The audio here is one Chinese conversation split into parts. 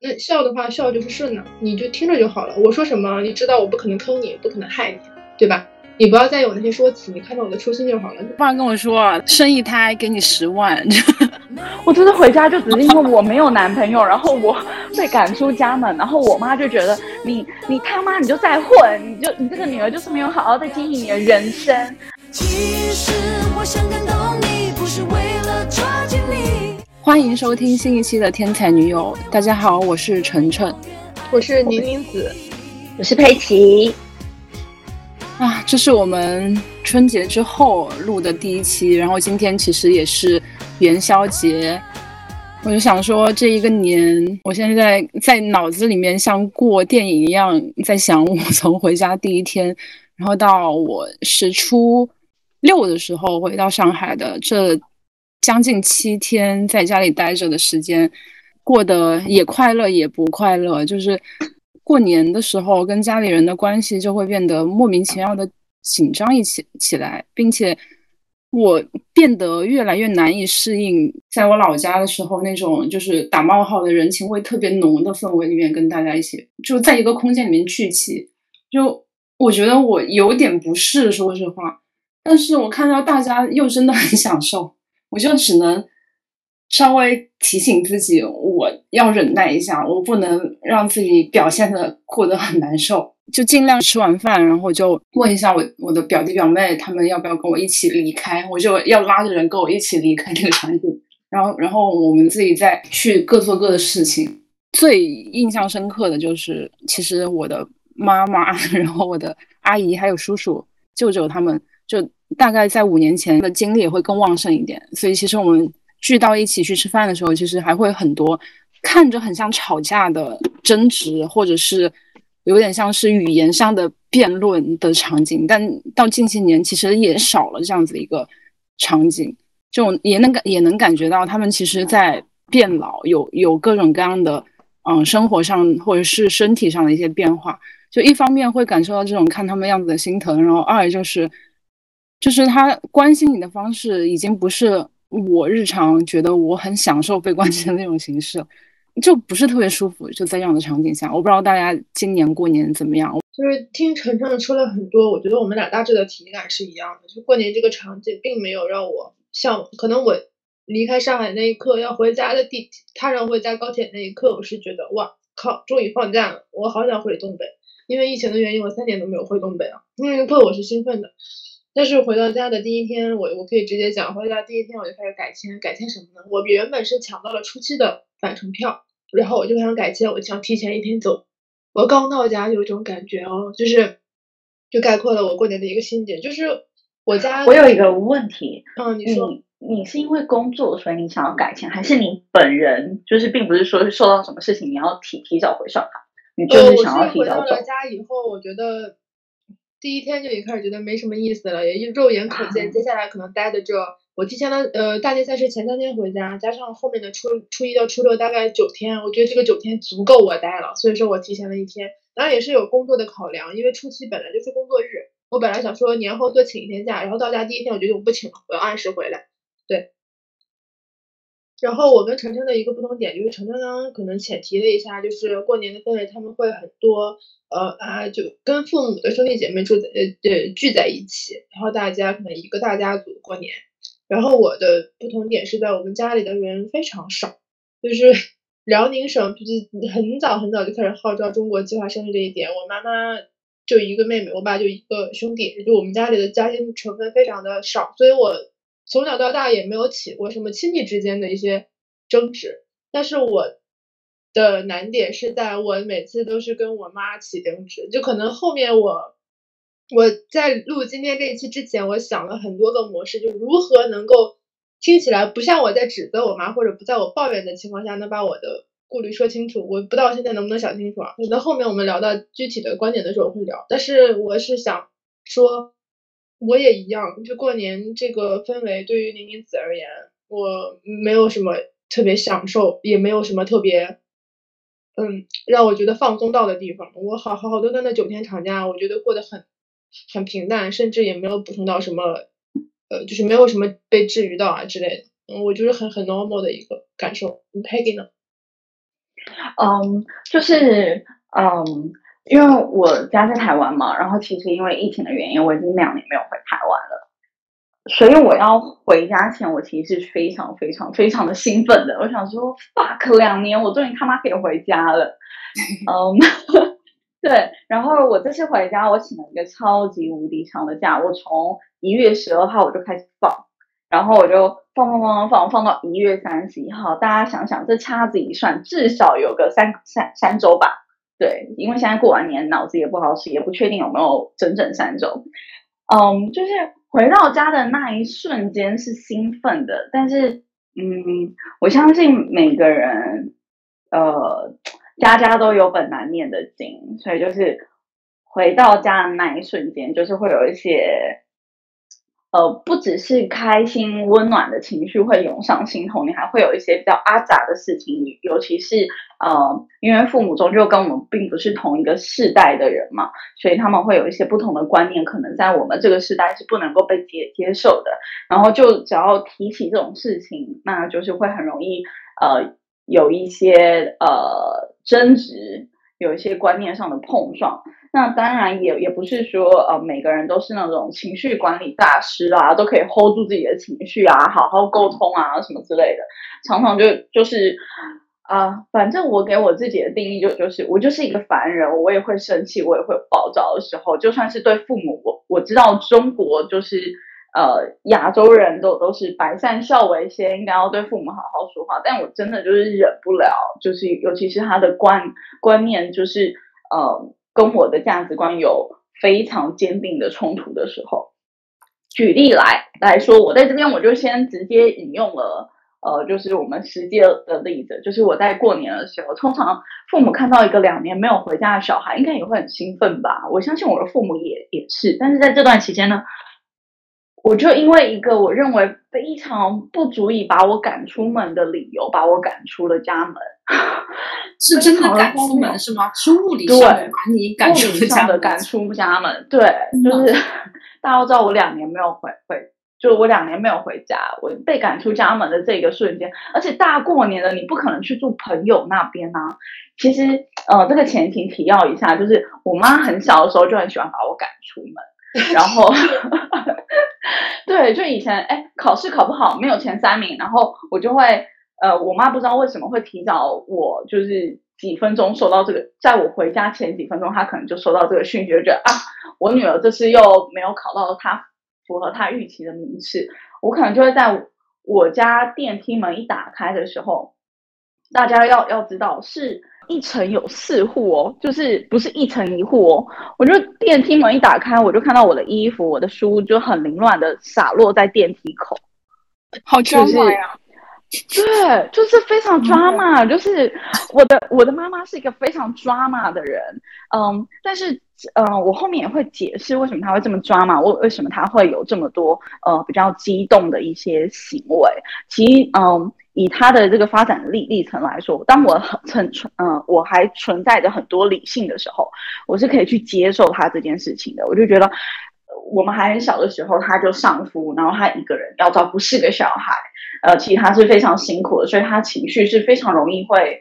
那笑的话，笑就是顺的，你就听着就好了。我说什么，你知道我不可能坑你，不可能害你，对吧？你不要再有那些说辞，你看到我的初心就好了。爸爸跟我说，生一胎给你十万，我真的回家就只是因为我没有男朋友，然后我被赶出家门，然后我妈就觉得你你他妈你就在混，你就你这个女儿就是没有好好的经营你的人生。其实我想感动你。欢迎收听新一期的《天才女友》，大家好，我是晨晨，我是宁宁子，我是佩奇。啊，这是我们春节之后录的第一期，然后今天其实也是元宵节，我就想说这一个年，我现在在脑子里面像过电影一样，在想我从回家第一天，然后到我是初六的时候回到上海的这。将近七天在家里待着的时间，过得也快乐也不快乐。就是过年的时候，跟家里人的关系就会变得莫名其妙的紧张一起起来，并且我变得越来越难以适应，在我老家的时候那种就是打冒号的人情味特别浓的氛围里面，跟大家一起就在一个空间里面聚齐。就我觉得我有点不适，说实话，但是我看到大家又真的很享受。我就只能稍微提醒自己，我要忍耐一下，我不能让自己表现的过得很难受，就尽量吃完饭，然后就问一下我我的表弟表妹，他们要不要跟我一起离开，我就要拉着人跟我一起离开这个场景，然后然后我们自己再去各做各的事情。最印象深刻的就是，其实我的妈妈，然后我的阿姨还有叔叔、舅舅他们就。大概在五年前的精力也会更旺盛一点，所以其实我们聚到一起去吃饭的时候，其实还会很多看着很像吵架的争执，或者是有点像是语言上的辩论的场景。但到近些年，其实也少了这样子一个场景，就也能感也能感觉到他们其实在变老，有有各种各样的嗯生活上或者是身体上的一些变化。就一方面会感受到这种看他们样子的心疼，然后二就是。就是他关心你的方式，已经不是我日常觉得我很享受被关心的那种形式，就不是特别舒服。就在这样的场景下，我不知道大家今年过年怎么样。就是听晨晨说了很多，我觉得我们俩大致的体感是一样的。就过年这个场景，并没有让我像可能我离开上海那一刻要回家的地，踏上回家高铁那一刻，我是觉得哇靠，终于放假了，我好想回东北。因为疫情的原因，我三年都没有回东北了。那一刻我是兴奋的。但是回到家的第一天，我我可以直接讲，回到家第一天我就开始改签，改签什么呢？我原本是抢到了初期的返程票，然后我就想改签，我想提前一天走。我刚到家有一种感觉哦，就是就概括了我过年的一个心结，就是我家我有一个问题，嗯，你说你是因为工作所以你想要改签，还是你本人就是并不是说是受到什么事情你要提提早回上海，你就是想要提早走。回到了家以后，我觉得。第一天就已经开始觉得没什么意思了，也肉眼可见，接下来可能待的这，我提前的呃大年三十前三天回家，加上后面的初初一到初六大概九天，我觉得这个九天足够我待了，所以说我提前了一天，当然也是有工作的考量，因为初七本来就是工作日，我本来想说年后多请一天假，然后到家第一天我觉得我不请了，我要按时回来，对。然后我跟晨晨的一个不同点就是，晨晨刚刚可能浅提了一下，就是过年的氛围他们会很多，呃啊，就跟父母的兄弟姐妹住在呃呃聚在一起，然后大家可能一个大家族过年。然后我的不同点是在我们家里的人非常少，就是 辽宁省就是很早很早就开始号召中国计划生育这一点。我妈妈就一个妹妹，我爸就一个兄弟，就我们家里的家庭成分非常的少，所以我。从小到大也没有起过什么亲戚之间的一些争执，但是我的难点是在我每次都是跟我妈起争执，就可能后面我我在录今天这一期之前，我想了很多个模式，就如何能够听起来不像我在指责我妈，或者不在我抱怨的情况下能把我的顾虑说清楚。我不知道现在能不能想清楚啊？可能后面我们聊到具体的观点的时候会聊，但是我是想说。我也一样，就过年这个氛围，对于宁宁子而言，我没有什么特别享受，也没有什么特别，嗯，让我觉得放松到的地方。我好好好多的那九天长假，我觉得过得很很平淡，甚至也没有补充到什么，呃，就是没有什么被治愈到啊之类的。嗯，我就是很很 normal 的一个感受。你 Peggy 呢？嗯，就是嗯，因为我家在台湾嘛，然后其实因为疫情的原因，我已经两年没有回台湾了，所以我要回家前，我其实是非常非常非常的兴奋的。我想说，fuck，两年我终于他妈可以回家了。嗯，对。然后我这次回家，我请了一个超级无敌长的假，我从一月十二号我就开始放。然后我就放放放放放到一月三十一号，大家想想，这掐指一算，至少有个三三三周吧。对，因为现在过完年，脑子也不好使，也不确定有没有整整三周。嗯，就是回到家的那一瞬间是兴奋的，但是嗯，我相信每个人，呃，家家都有本难念的经，所以就是回到家的那一瞬间，就是会有一些。呃，不只是开心温暖的情绪会涌上心头，你还会有一些比较阿杂的事情。尤其是呃，因为父母终究跟我们并不是同一个世代的人嘛，所以他们会有一些不同的观念，可能在我们这个时代是不能够被接接受的。然后就只要提起这种事情，那就是会很容易呃有一些呃争执，有一些观念上的碰撞。那当然也也不是说呃每个人都是那种情绪管理大师啊，都可以 hold 住自己的情绪啊，好好沟通啊什么之类的。常常就就是啊，反正我给我自己的定义就就是我就是一个凡人，我也会生气，我也会暴躁的时候。就算是对父母，我我知道中国就是呃亚洲人都都是百善孝为先，应该要对父母好好说话。但我真的就是忍不了，就是尤其是他的观观念就是呃。跟我的价值观有非常坚定的冲突的时候，举例来来说，我在这边我就先直接引用了，呃，就是我们实际的例子，就是我在过年的时候，通常父母看到一个两年没有回家的小孩，应该也会很兴奋吧？我相信我的父母也也是，但是在这段期间呢。我就因为一个我认为非常不足以把我赶出门的理由，把我赶出了家门。是真的赶出门是吗？是物理上的把你赶出家门？赶出家门，对，就是大家都知道我两年没有回回，就我两年没有回家，我被赶出家门的这个瞬间，而且大过年的，你不可能去住朋友那边啊。其实，呃，这个前情提要一下，就是我妈很小的时候就很喜欢把我赶出门。然后，对，就以前哎，考试考不好，没有前三名，然后我就会，呃，我妈不知道为什么会提早我，就是几分钟收到这个，在我回家前几分钟，她可能就收到这个讯息，就觉得啊，我女儿这次又没有考到她符合她预期的名次，我可能就会在我家电梯门一打开的时候，大家要要知道是。一层有四户哦，就是不是一层一户哦。我就电梯门一打开，我就看到我的衣服、我的书就很凌乱的洒落在电梯口，好抓马呀！对，就是非常抓马。就是我的我的妈妈是一个非常抓马的人，嗯，但是嗯，我后面也会解释为什么她会这么抓马，为为什么她会有这么多呃比较激动的一些行为。其实嗯。以他的这个发展历历程来说，当我很存存嗯，我还存在着很多理性的时候，我是可以去接受他这件事情的。我就觉得，我们还很小的时候他就上夫，然后他一个人要照顾四个小孩，呃，其实他是非常辛苦的，所以他情绪是非常容易会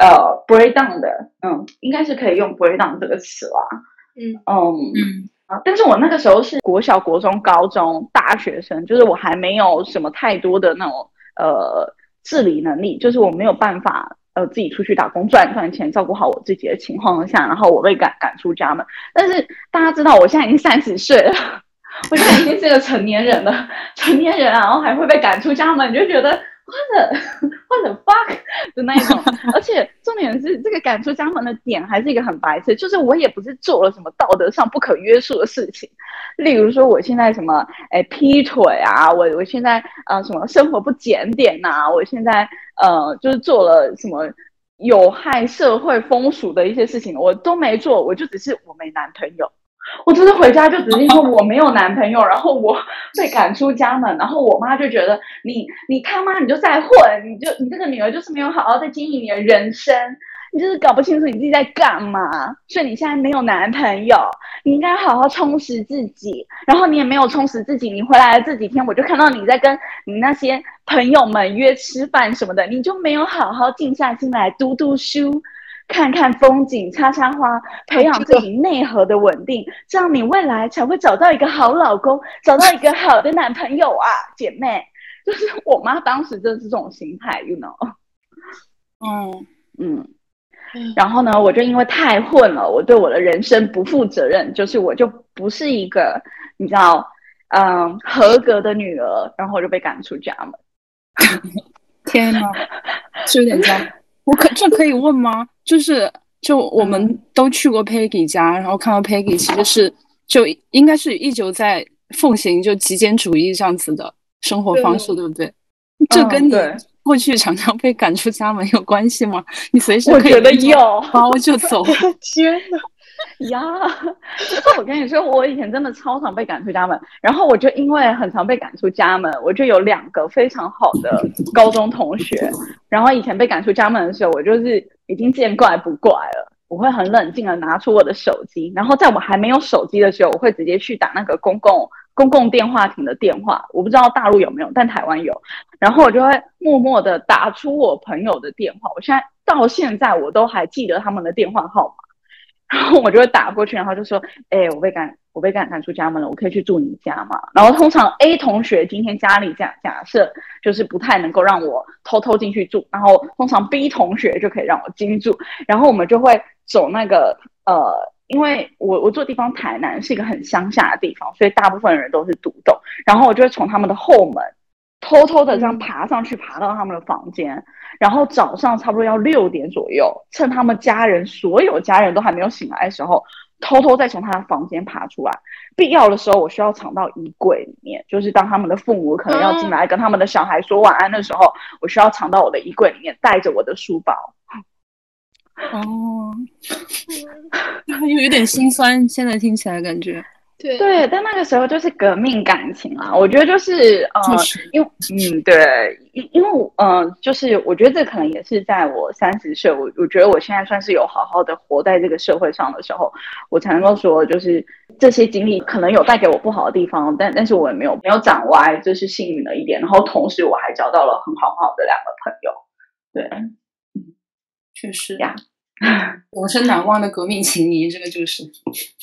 呃 break down 的，嗯，应该是可以用 break down 这个词啦，嗯嗯嗯啊，但是我那个时候是国小、国中、高中、大学生，就是我还没有什么太多的那种呃。自理能力就是我没有办法，呃，自己出去打工赚赚钱，照顾好我自己的情况下，然后我被赶赶出家门。但是大家知道，我现在已经三十岁了，我现在已经是个成年人了，成年人啊，然后还会被赶出家门，你就觉得。或者或者 fuck 的那一种，而且重点是这个赶出家门的点还是一个很白痴，就是我也不是做了什么道德上不可约束的事情，例如说我现在什么哎劈腿啊，我我现在呃什么生活不检点呐，我现在呃就是做了什么有害社会风俗的一些事情，我都没做，我就只是我没男朋友。我真的回家就只是因为我没有男朋友，然后我被赶出家门，然后我妈就觉得你你他妈你就在混，你就你这个女儿就是没有好好在经营你的人生，你就是搞不清楚你自己在干嘛，所以你现在没有男朋友，你应该好好充实自己。然后你也没有充实自己，你回来的这几天，我就看到你在跟你那些朋友们约吃饭什么的，你就没有好好静下心来读读书。看看风景，插插花，培养自己内核的稳定，这样你未来才会找到一个好老公，找到一个好的男朋友啊，姐妹。就是我妈当时就是这种心态，you know。嗯 嗯。然后呢，我就因为太混了，我对我的人生不负责任，就是我就不是一个你知道，嗯，合格的女儿，然后我就被赶出家门。天哪，是有点脏。我可这可以问吗？就是就我们都去过 Peggy 家，然后看到 Peggy 其实是就应该是一直在奉行就极简主义这样子的生活方式，对不对？这跟你过去常常被赶出家门有关系吗？你随时可以有包就走。天呐！呀，就是我跟你说，我以前真的超常被赶出家门，然后我就因为很常被赶出家门，我就有两个非常好的高中同学。然后以前被赶出家门的时候，我就是已经见怪不怪了。我会很冷静的拿出我的手机，然后在我还没有手机的时候，我会直接去打那个公共公共电话亭的电话。我不知道大陆有没有，但台湾有。然后我就会默默的打出我朋友的电话。我现在到现在我都还记得他们的电话号码。然后我就会打过去，然后就说：“哎，我被赶，我被赶赶出家门了，我可以去住你家吗？”然后通常 A 同学今天家里假假设就是不太能够让我偷偷进去住，然后通常 B 同学就可以让我进去住。然后我们就会走那个呃，因为我我住地方台南是一个很乡下的地方，所以大部分人都是独栋。然后我就会从他们的后门偷偷的这样爬上去，爬到他们的房间。然后早上差不多要六点左右，趁他们家人所有家人都还没有醒来的时候，偷偷再从他的房间爬出来。必要的时候，我需要藏到衣柜里面，就是当他们的父母可能要进来跟他们的小孩说晚安的时候，我需要藏到我的衣柜里面，带着我的书包。哦，有有点心酸，现在听起来感觉。对。对，但那个时候就是革命感情啊，我觉得就是呃，因为嗯，对，因因为嗯，就是我觉得这可能也是在我三十岁，我我觉得我现在算是有好好的活在这个社会上的时候，我才能够说，就是这些经历可能有带给我不好的地方，但但是我也没有没有长歪，这是幸运的一点。然后同时我还交到了很好很好的两个朋友，对，嗯，确实。呀。永生难忘的革命情谊，这个就是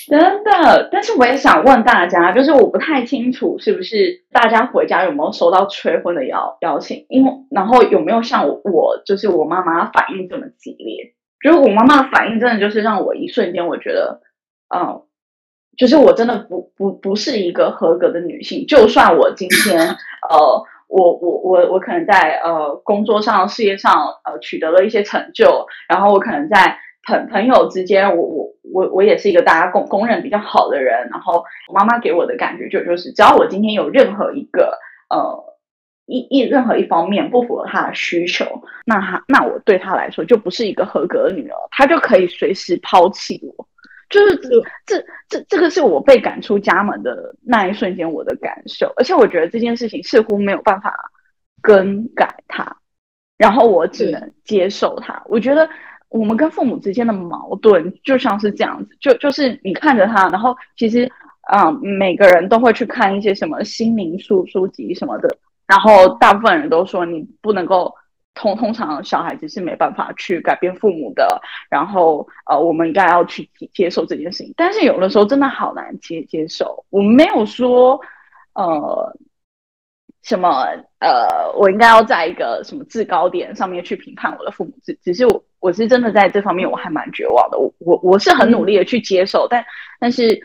真的。但是我也想问大家，就是我不太清楚是不是大家回家有没有收到催婚的邀邀请，因为然后有没有像我，就是我妈妈反应这么激烈？就是我妈妈的反应真的就是让我一瞬间我觉得，嗯，就是我真的不不不是一个合格的女性。就算我今天呃。我我我我可能在呃工作上事业上呃取得了一些成就，然后我可能在朋朋友之间，我我我我也是一个大家公公认比较好的人，然后我妈妈给我的感觉就就是只要我今天有任何一个呃一一任何一方面不符合她的需求，那她那我对她来说就不是一个合格的女儿，她就可以随时抛弃我。就是这这这这个是我被赶出家门的那一瞬间我的感受，而且我觉得这件事情似乎没有办法更改它，然后我只能接受它。我觉得我们跟父母之间的矛盾就像是这样子，就就是你看着他，然后其实啊每个人都会去看一些什么心灵书书籍什么的，然后大部分人都说你不能够。通通常小孩子是没办法去改变父母的，然后呃，我们应该要去接受这件事情。但是有的时候真的好难接接受。我们没有说呃什么呃，我应该要在一个什么制高点上面去评判我的父母，只只是我我是真的在这方面我还蛮绝望的。我我我是很努力的去接受，但但是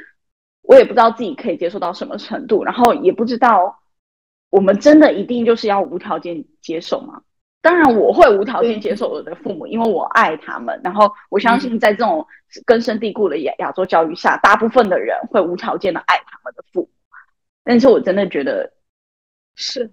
我也不知道自己可以接受到什么程度，然后也不知道我们真的一定就是要无条件接受吗？当然，我会无条件接受我的父母，因为我爱他们。然后我相信，在这种根深蒂固的亚亚洲教育下，大部分的人会无条件的爱他们的父母。但是我真的觉得是，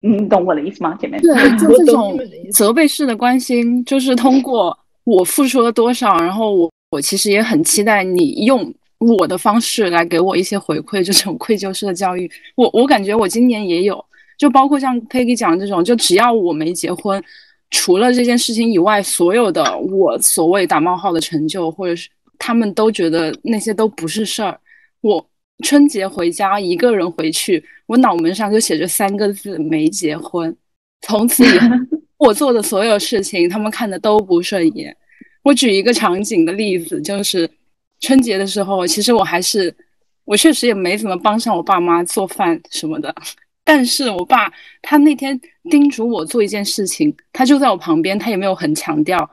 你懂我的意思吗，姐妹？对，就这种责备式的关心，就是通过我付出了多少，然后我我其实也很期待你用我的方式来给我一些回馈，这种愧疚式的教育。我我感觉我今年也有。就包括像 Peggy 讲这种，就只要我没结婚，除了这件事情以外，所有的我所谓打冒号的成就，或者是他们都觉得那些都不是事儿。我春节回家一个人回去，我脑门上就写着三个字：没结婚。从此以后，我做的所有事情，他们看的都不顺眼。我举一个场景的例子，就是春节的时候，其实我还是我确实也没怎么帮上我爸妈做饭什么的。但是我爸他那天叮嘱我做一件事情，他就在我旁边，他也没有很强调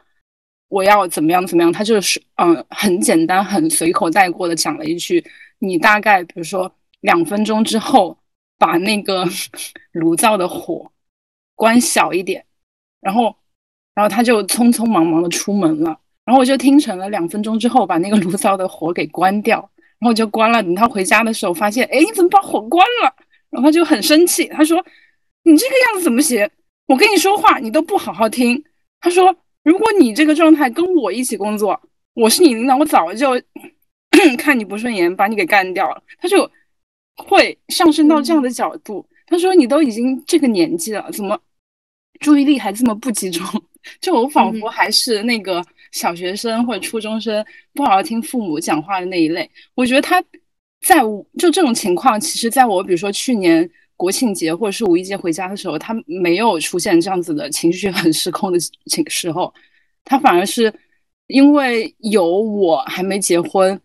我要怎么样怎么样，他就是嗯很简单很随口带过的讲了一句：你大概比如说两分钟之后把那个 炉灶的火关小一点，然后然后他就匆匆忙忙的出门了，然后我就听成了两分钟之后把那个炉灶的火给关掉，然后我就关了。等他回家的时候发现，哎，你怎么把火关了？然后他就很生气，他说：“你这个样子怎么行？我跟你说话你都不好好听。”他说：“如果你这个状态跟我一起工作，我是你领导，我早就 看你不顺眼，把你给干掉了。”他就会上升到这样的角度。他说：“你都已经这个年纪了，怎么注意力还这么不集中？就我仿佛还是那个小学生或者初中生，不好好听父母讲话的那一类。”我觉得他。在就这种情况，其实在我比如说去年国庆节或者是五一节回家的时候，他没有出现这样子的情绪很失控的情时候，他反而是因为有我还没结婚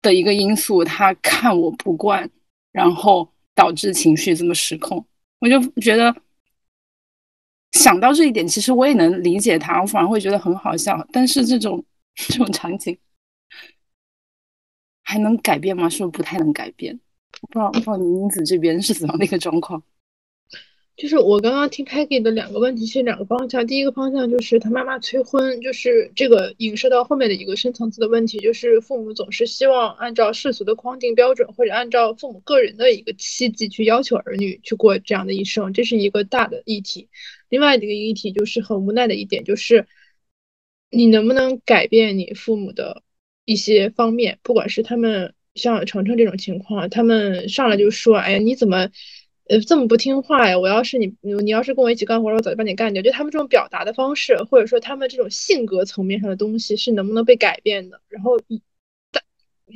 的一个因素，他看我不惯，然后导致情绪这么失控。我就觉得想到这一点，其实我也能理解他，我反而会觉得很好笑。但是这种 这种场景。还能改变吗？是不是不太能改变？不知道不知道宁子这边是怎样的一个状况？就是我刚刚听 Peggy 的两个问题是两个方向，第一个方向就是他妈妈催婚，就是这个影射到后面的一个深层次的问题，就是父母总是希望按照世俗的框定标准，或者按照父母个人的一个期冀去要求儿女去过这样的一生，这是一个大的议题。另外一个议题就是很无奈的一点，就是你能不能改变你父母的？一些方面，不管是他们像程程这种情况，他们上来就说：“哎呀，你怎么，呃，这么不听话呀？我要是你，你要是跟我一起干活，我早就把你干掉。”就他们这种表达的方式，或者说他们这种性格层面上的东西，是能不能被改变的？然后，但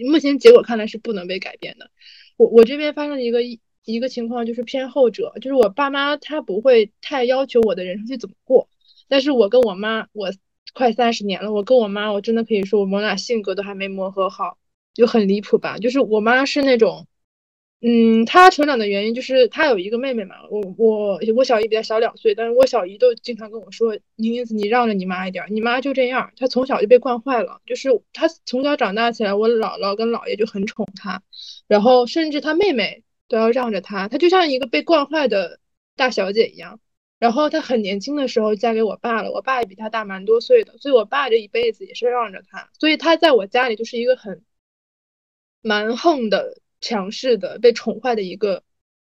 目前结果看来是不能被改变的。我我这边发生一个一个情况，就是偏后者，就是我爸妈他不会太要求我的人生去怎么过，但是我跟我妈，我。快三十年了，我跟我妈，我真的可以说，我们俩性格都还没磨合好，就很离谱吧。就是我妈是那种，嗯，她成长的原因就是她有一个妹妹嘛，我我我小姨比她小两岁，但是我小姨都经常跟我说，宁宁子，你让着你妈一点，你妈就这样，她从小就被惯坏了，就是她从小长大起来，我姥姥跟姥爷就很宠她，然后甚至她妹妹都要让着她，她就像一个被惯坏的大小姐一样。然后她很年轻的时候嫁给我爸了，我爸也比她大蛮多岁的，所以我爸这一辈子也是让着她，所以她在我家里就是一个很蛮横的、强势的、被宠坏的一个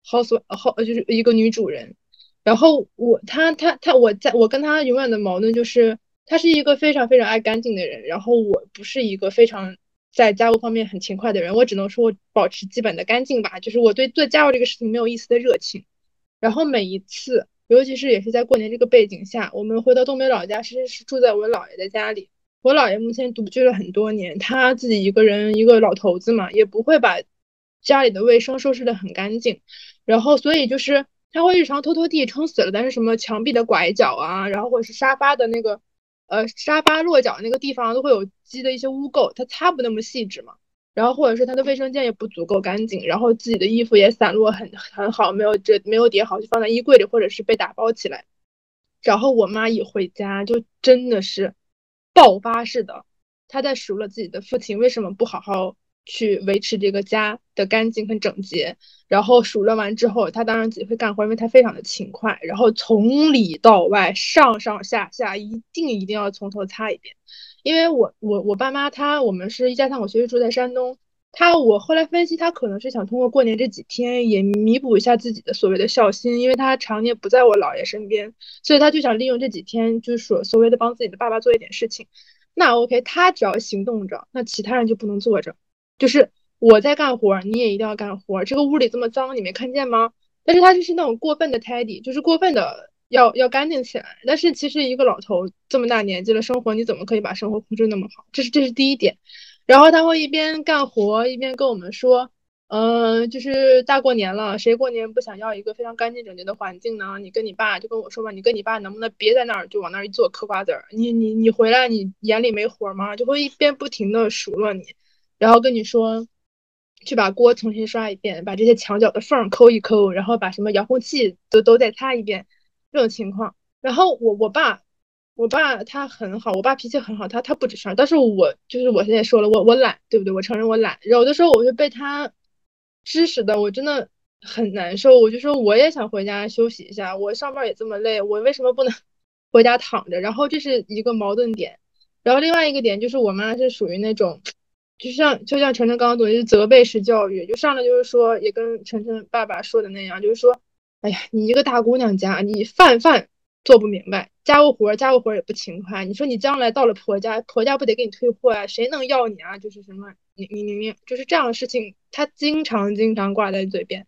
house 呃就是一个女主人。然后我她她她我在我跟她永远的矛盾就是，她是一个非常非常爱干净的人，然后我不是一个非常在家务方面很勤快的人，我只能说我保持基本的干净吧，就是我对做家务这个事情没有一丝的热情。然后每一次。尤其是也是在过年这个背景下，我们回到东北老家，其实是住在我姥爷的家里。我姥爷目前独居了很多年，他自己一个人，一个老头子嘛，也不会把家里的卫生收拾的很干净。然后，所以就是他会日常拖拖地，撑死了。但是什么墙壁的拐角啊，然后或者是沙发的那个，呃，沙发落脚那个地方都会有积的一些污垢，他擦不那么细致嘛。然后或者是他的卫生间也不足够干净，然后自己的衣服也散落很很好，没有这没有叠好，就放在衣柜里，或者是被打包起来。然后我妈一回家就真的是爆发式的，她在数了自己的父亲为什么不好好去维持这个家的干净和整洁。然后数了完之后，她当然自己会干活，因为她非常的勤快。然后从里到外，上上下下一定一定要从头擦一遍。因为我我我爸妈他我们是一家三口，其实住在山东。他我后来分析，他可能是想通过过年这几天也弥补一下自己的所谓的孝心，因为他常年不在我姥爷身边，所以他就想利用这几天，就是所所谓的帮自己的爸爸做一点事情。那 OK，他只要行动着，那其他人就不能坐着。就是我在干活，你也一定要干活。这个屋里这么脏，你没看见吗？但是他就是那种过分的 tidy，就是过分的要要干净起来。但是其实一个老头这么大年纪了，生活你怎么可以把生活控制那么好？这是这是第一点。然后他会一边干活一边跟我们说，嗯，就是大过年了，谁过年不想要一个非常干净整洁的环境呢？你跟你爸就跟我说吧，你跟你爸能不能别在那儿就往那儿一坐嗑瓜子儿？你你你回来你眼里没活吗？就会一边不停的数落你，然后跟你说。去把锅重新刷一遍，把这些墙角的缝抠一抠，然后把什么遥控器都都再擦一遍，这种情况。然后我我爸，我爸他很好，我爸脾气很好，他他不吱声。但是我就是我现在说了，我我懒，对不对？我承认我懒。有的时候我就被他指使的，我真的很难受。我就说我也想回家休息一下，我上班也这么累，我为什么不能 回家躺着？然后这是一个矛盾点。然后另外一个点就是我妈是属于那种。就像就像晨晨刚刚总结是责备式教育，就上来就是说，也跟晨晨爸爸说的那样，就是说，哎呀，你一个大姑娘家，你饭饭做不明白，家务活家务活也不勤快，你说你将来到了婆家，婆家不得给你退货啊？谁能要你啊？就是什么，你你你你，就是这样的事情，他经常经常挂在嘴边。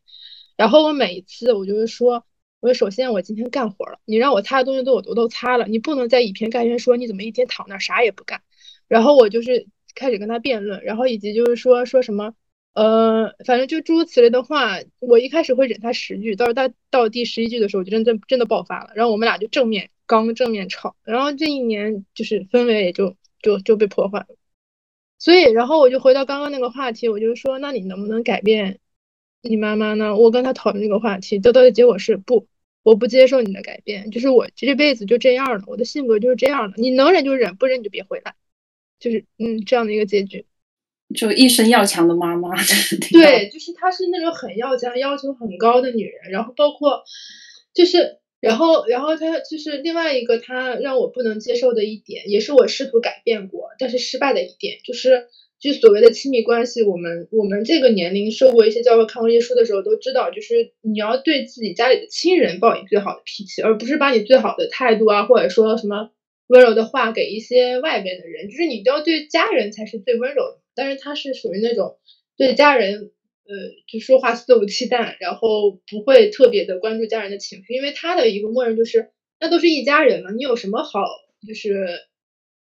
然后我每一次我就是说，我说首先我今天干活了，你让我擦的东西都我都都擦了，你不能再以偏概全说你怎么一天躺那啥也不干。然后我就是。开始跟他辩论，然后以及就是说说什么，呃，反正就诸如此类的话，我一开始会忍他十句，到时候他到第十一句的时候，我就真真真的爆发了，然后我们俩就正面刚正面吵，然后这一年就是氛围也就就就被破坏了。所以，然后我就回到刚刚那个话题，我就说，那你能不能改变你妈妈呢？我跟他讨论这个话题，得到的结果是不，我不接受你的改变，就是我这辈子就这样了，我的性格就是这样的，你能忍就忍，不忍你就别回来。就是嗯，这样的一个结局，就一生要强的妈妈。对，就是她是那种很要强、要求很高的女人。然后包括，就是，然后，然后她就是另外一个她让我不能接受的一点，也是我试图改变过但是失败的一点，就是就所谓的亲密关系。我们我们这个年龄受过一些教育、看过一些书的时候都知道，就是你要对自己家里的亲人报以最好的脾气，而不是把你最好的态度啊，或者说什么。温柔的话给一些外边的人，就是你都要对家人才是最温柔的。但是他是属于那种对家人，呃，就说话肆无忌惮，然后不会特别的关注家人的情绪，因为他的一个默认就是，那都是一家人了，你有什么好就是，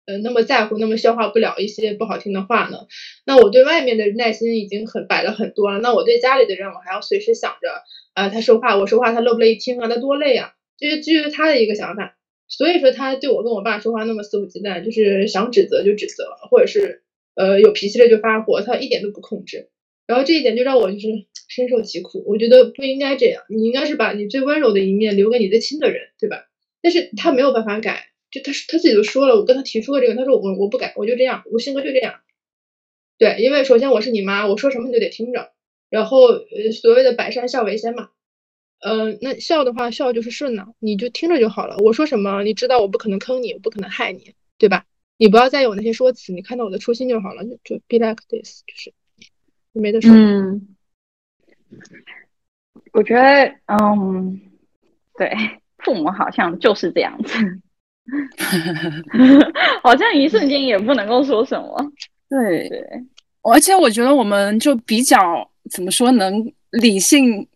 呃，那么在乎，那么消化不了一些不好听的话呢？那我对外面的耐心已经很摆了很多了，那我对家里的人，我还要随时想着，啊，他说话，我说话，他乐不乐意听啊？那多累啊！这是基于他的一个想法。所以说他对我跟我爸说话那么肆无忌惮，就是想指责就指责，或者是呃有脾气了就发火，他一点都不控制。然后这一点就让我就是深受其苦。我觉得不应该这样，你应该是把你最温柔的一面留给你最亲的人，对吧？但是他没有办法改，就他他自己都说了，我跟他提出过这个，他说我我不改，我就这样，我性格就这样。对，因为首先我是你妈，我说什么你就得听着。然后呃所谓的百善孝为先嘛。嗯，那孝的话，孝就是顺呢，你就听着就好了。我说什么，你知道我不可能坑你，我不可能害你，对吧？你不要再有那些说辞，你看到我的初心就好了，就就 be like this，就是没得说。嗯，我觉得，嗯，对，父母好像就是这样子，好像一瞬间也不能够说什么。对对，而且我觉得我们就比较怎么说，能理性。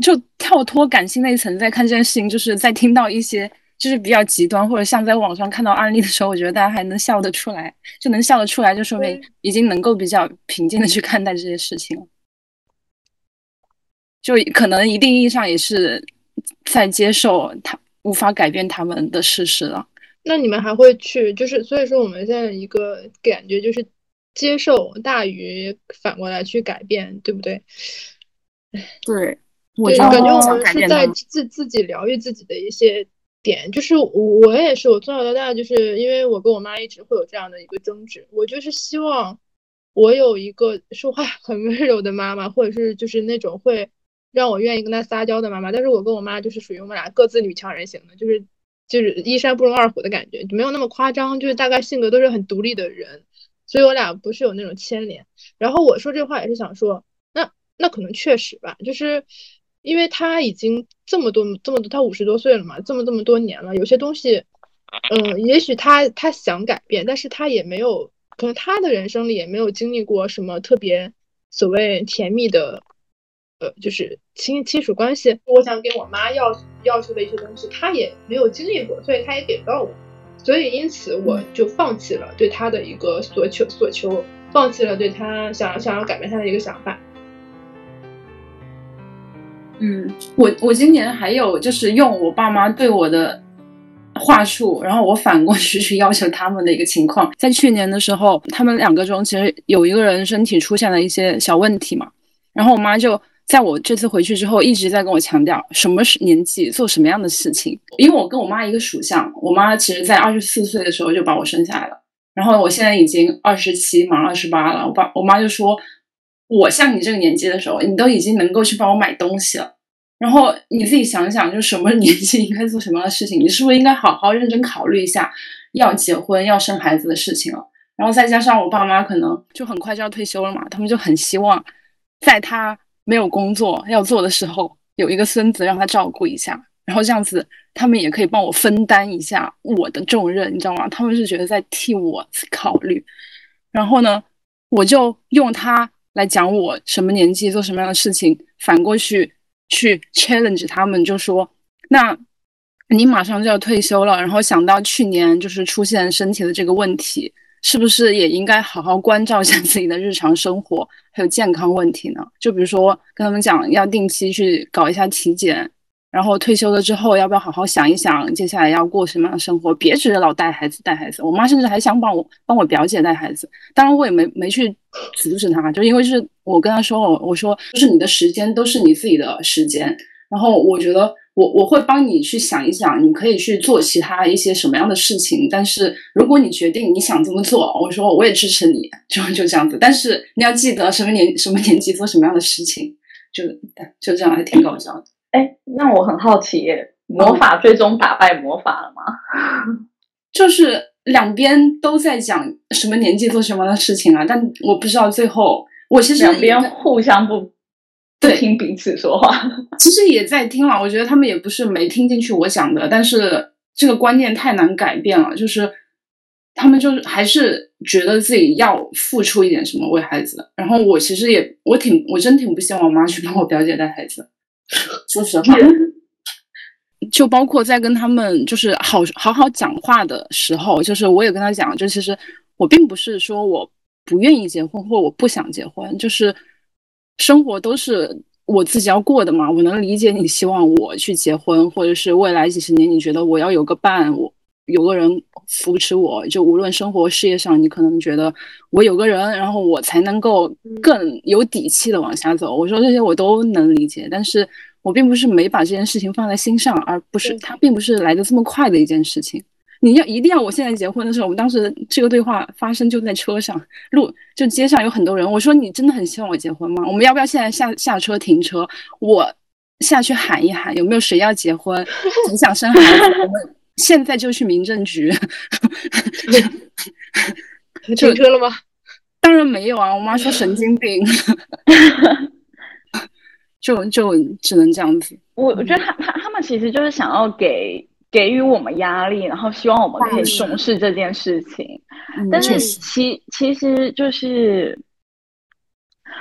就跳脱感性那一层再看这件事情，就是在听到一些就是比较极端，或者像在网上看到案例的时候，我觉得大家还能笑得出来，就能笑得出来，就说明已经能够比较平静的去看待这些事情了。就可能一定意义上也是在接受他无法改变他们的事实了。那你们还会去？就是所以说，我们现在一个感觉就是接受大于反过来去改变，对不对？对。我就，感觉我们是在自自己疗愈自己的一些点，就是我也是，我从小到大就是因为我跟我妈一直会有这样的一个争执，我就是希望我有一个说话很温柔的妈妈，或者是就是那种会让我愿意跟她撒娇的妈妈，但是我跟我妈就是属于我们俩各自女强人型的，就是就是一山不容二虎的感觉，就没有那么夸张，就是大概性格都是很独立的人，所以我俩不是有那种牵连。然后我说这话也是想说，那那可能确实吧，就是。因为他已经这么多这么多，他五十多岁了嘛，这么这么多年了，有些东西，嗯，也许他他想改变，但是他也没有，可能他的人生里也没有经历过什么特别所谓甜蜜的，呃，就是亲亲属关系，我想给我妈要要求的一些东西，他也没有经历过，所以他也给不到我，所以因此我就放弃了对他的一个所求所求，放弃了对他想想要改变他的一个想法。嗯，我我今年还有就是用我爸妈对我的话术，然后我反过去去要求他们的一个情况。在去年的时候，他们两个中其实有一个人身体出现了一些小问题嘛，然后我妈就在我这次回去之后一直在跟我强调什么是年纪做什么样的事情，因为我跟我妈一个属相，我妈其实在二十四岁的时候就把我生下来了，然后我现在已经二十七，马上二十八了，我爸我妈就说。我像你这个年纪的时候，你都已经能够去帮我买东西了，然后你自己想想，就是什么 年纪应该做什么样的事情，你是不是应该好好认真考虑一下要结婚、要生孩子的事情了？然后再加上我爸妈可能就很快就要退休了嘛，他们就很希望在他没有工作要做的时候，有一个孙子让他照顾一下，然后这样子他们也可以帮我分担一下我的重任，你知道吗？他们是觉得在替我考虑，然后呢，我就用他。来讲我什么年纪做什么样的事情，反过去去 challenge 他们，就说那你马上就要退休了，然后想到去年就是出现身体的这个问题，是不是也应该好好关照一下自己的日常生活还有健康问题呢？就比如说跟他们讲要定期去搞一下体检。然后退休了之后，要不要好好想一想，接下来要过什么样的生活？别指着老带孩子带孩子。我妈甚至还想帮我帮我表姐带孩子，当然我也没没去阻止她，就因为是我跟她说，我我说就是你的时间都是你自己的时间，然后我觉得我我会帮你去想一想，你可以去做其他一些什么样的事情。但是如果你决定你想这么做，我说我也支持你，就就这样子。但是你要记得什么年什么年纪做什么样的事情，就就这样，还挺搞笑的。哎，那我很好奇，魔法最终打败魔法了吗？就是两边都在讲什么年纪做什么的事情啊，但我不知道最后，我其实两边互相不不听彼此说话，其实也在听了。我觉得他们也不是没听进去我讲的，但是这个观念太难改变了，就是他们就是还是觉得自己要付出一点什么为孩子。然后我其实也我挺我真挺不希望我妈去帮我表姐带孩子。说实话，就包括在跟他们就是好好好讲话的时候，就是我也跟他讲，就其实我并不是说我不愿意结婚或我不想结婚，就是生活都是我自己要过的嘛。我能理解你希望我去结婚，或者是未来几十年你觉得我要有个伴，我有个人扶持我，就无论生活事业上，你可能觉得我有个人，然后我才能够更有底气的往下走。我说这些我都能理解，但是。我并不是没把这件事情放在心上，而不是它并不是来的这么快的一件事情。你要一定要我现在结婚的时候，我们当时这个对话发生就在车上，路就街上有很多人。我说你真的很希望我结婚吗？我们要不要现在下下车停车，我下去喊一喊，有没有谁要结婚，很想生孩子？我们现在就去民政局。停车了吗？当然没有啊！我妈说神经病。就就只能这样子。我我觉得他他他们其实就是想要给给予我们压力，然后希望我们可以重视这件事情。但是其其实就是，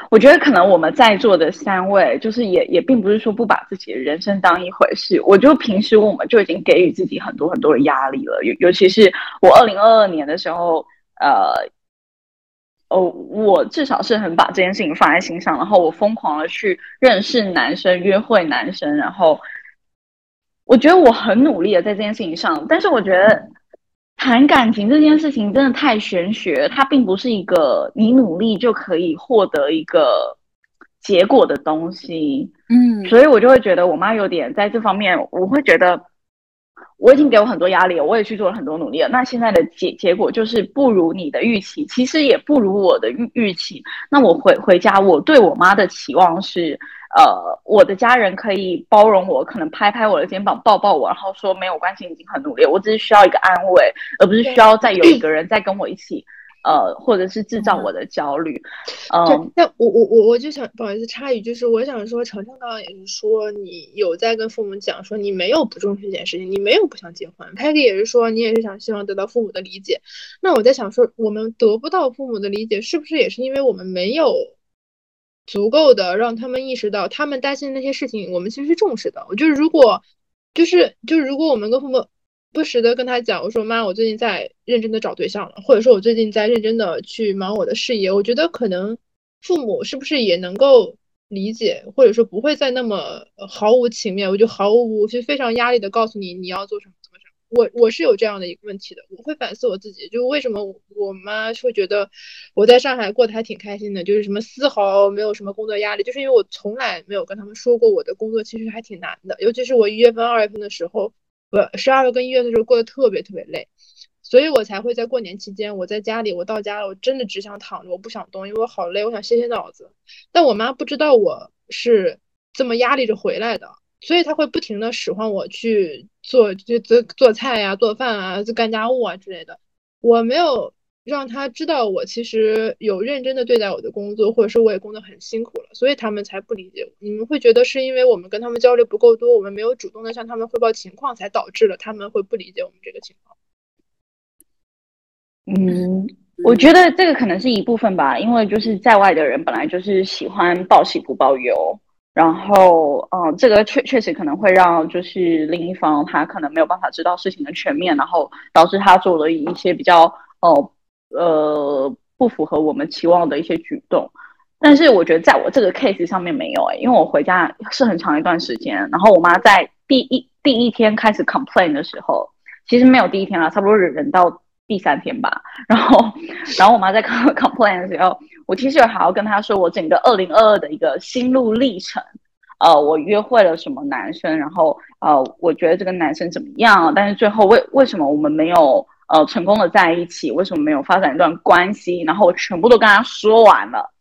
我觉得可能我们在座的三位，就是也也并不是说不把自己的人生当一回事。我就平时我们就已经给予自己很多很多的压力了，尤尤其是我二零二二年的时候，呃。哦，我至少是很把这件事情放在心上，然后我疯狂的去认识男生、约会男生，然后我觉得我很努力的在这件事情上，但是我觉得谈感情这件事情真的太玄学，它并不是一个你努力就可以获得一个结果的东西，嗯，所以我就会觉得我妈有点在这方面，我会觉得。我已经给我很多压力了，我也去做了很多努力了。那现在的结结果就是不如你的预期，其实也不如我的预预期。那我回回家，我对我妈的期望是，呃，我的家人可以包容我，可能拍拍我的肩膀，抱抱我，然后说没有关系，已经很努力，我只是需要一个安慰，而不是需要再有一个人再跟我一起。呃，或者是制造我的焦虑，嗯，那我我我我就想不好意思插一句，就是我想说，程程刚刚也是说你有在跟父母讲说你没有不重视这件事情，你没有不想结婚，Peggy 也是说你也是想希望得到父母的理解。那我在想说，我们得不到父母的理解，是不是也是因为我们没有足够的让他们意识到，他们担心的那些事情，我们其实是重视的。我就是如果，就是就是如果我们跟父母不时的跟他讲，我说妈，我最近在认真的找对象了，或者说我最近在认真的去忙我的事业，我觉得可能父母是不是也能够理解，或者说不会再那么毫无情面，我就毫无就非常压力的告诉你你要做什么。我我是有这样的一个问题的，我会反思我自己，就为什么我妈会觉得我在上海过得还挺开心的，就是什么丝毫没有什么工作压力，就是因为我从来没有跟他们说过我的工作其实还挺难的，尤其是我一月份、二月份的时候，不，十二月跟一月的时候过得特别特别累，所以我才会在过年期间，我在家里，我到家了，我真的只想躺着，我不想动，因为我好累，我想歇歇脑子。但我妈不知道我是这么压力着回来的。所以他会不停的使唤我去做，就做做菜呀、做饭啊、就干家务啊之类的。我没有让他知道我其实有认真的对待我的工作，或者说我也工作很辛苦了，所以他们才不理解我。你们会觉得是因为我们跟他们交流不够多，我们没有主动的向他们汇报情况，才导致了他们会不理解我们这个情况？嗯，我觉得这个可能是一部分吧，因为就是在外的人本来就是喜欢报喜不报忧。然后，嗯，这个确确实可能会让就是另一方他可能没有办法知道事情的全面，然后导致他做了一些比较，哦，呃，不符合我们期望的一些举动。但是我觉得在我这个 case 上面没有诶，因为我回家是很长一段时间，然后我妈在第一第一天开始 complain 的时候，其实没有第一天了，差不多忍忍到第三天吧。然后，然后我妈在 complain 的时候。我其实还要跟她说，我整个二零二二的一个心路历程，呃，我约会了什么男生，然后呃，我觉得这个男生怎么样，但是最后为为什么我们没有呃成功的在一起，为什么没有发展一段关系，然后我全部都跟她说完了，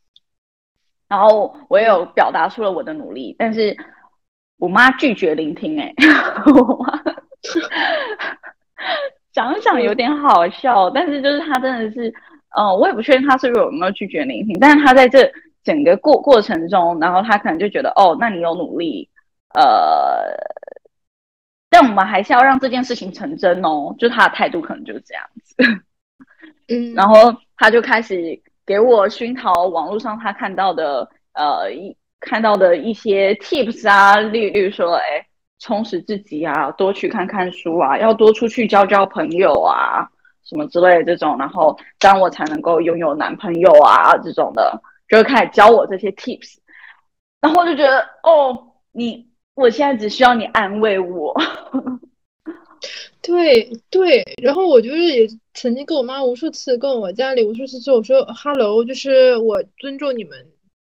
然后我也有表达出了我的努力，但是我妈拒绝聆听，哎，我妈想想有点好笑，但是就是他真的是。嗯，我也不确定他是不是有没有拒绝聆听，但是他在这整个过过程中，然后他可能就觉得，哦，那你有努力，呃，但我们还是要让这件事情成真哦，就他的态度可能就是这样子，嗯，然后他就开始给我熏陶网络上他看到的，呃，一看到的一些 tips 啊，例例如说，哎，充实自己啊，多去看看书啊，要多出去交交朋友啊。什么之类的这种，然后这样我才能够拥有男朋友啊，这种的，就会开始教我这些 tips，然后我就觉得，哦，你，我现在只需要你安慰我。对对，然后我就是也曾经跟我妈无数次，跟我家里无数次说，我说，hello，就是我尊重你们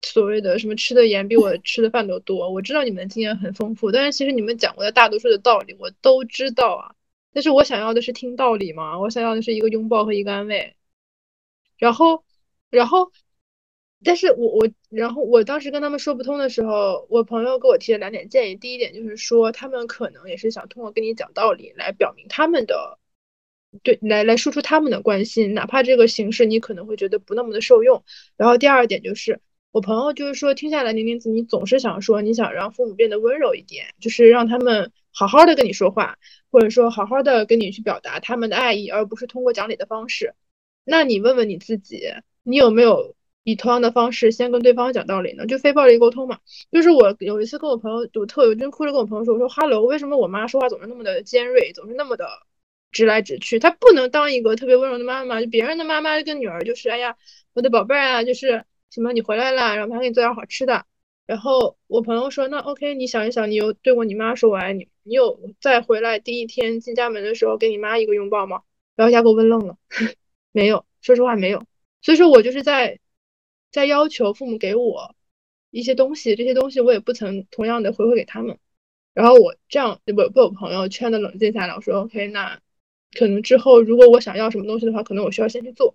所谓的什么吃的盐比我 吃的饭都多，我知道你们的经验很丰富，但是其实你们讲过的大多数的道理我都知道啊。但是我想要的是听道理嘛，我想要的是一个拥抱和一个安慰，然后，然后，但是我我，然后我当时跟他们说不通的时候，我朋友给我提了两点建议。第一点就是说，他们可能也是想通过跟你讲道理来表明他们的，对，来来输出他们的关心，哪怕这个形式你可能会觉得不那么的受用。然后第二点就是，我朋友就是说，听下来，宁宁子，你总是想说你想让父母变得温柔一点，就是让他们好好的跟你说话。或者说，好好的跟你去表达他们的爱意，而不是通过讲理的方式。那你问问你自己，你有没有以同样的方式先跟对方讲道理呢？就非暴力沟通嘛。就是我有一次跟我朋友，我特有真哭着跟我朋友说：“我说哈喽，为什么我妈说话总是那么的尖锐，总是那么的直来直去？她不能当一个特别温柔的妈妈。就别人的妈妈跟女儿就是，哎呀，我的宝贝儿啊，就是什么你回来啦，然后还给你做点好吃的。”然后我朋友说：“那 OK，你想一想，你有对过你妈说我爱你？你有再回来第一天进家门的时候给你妈一个拥抱吗？”然后一下给我问愣了，没有，说实话没有。所以说我就是在在要求父母给我一些东西，这些东西我也不曾同样的回馈给他们。然后我这样不被我朋友劝的冷静下来，我说 OK，那可能之后如果我想要什么东西的话，可能我需要先去做，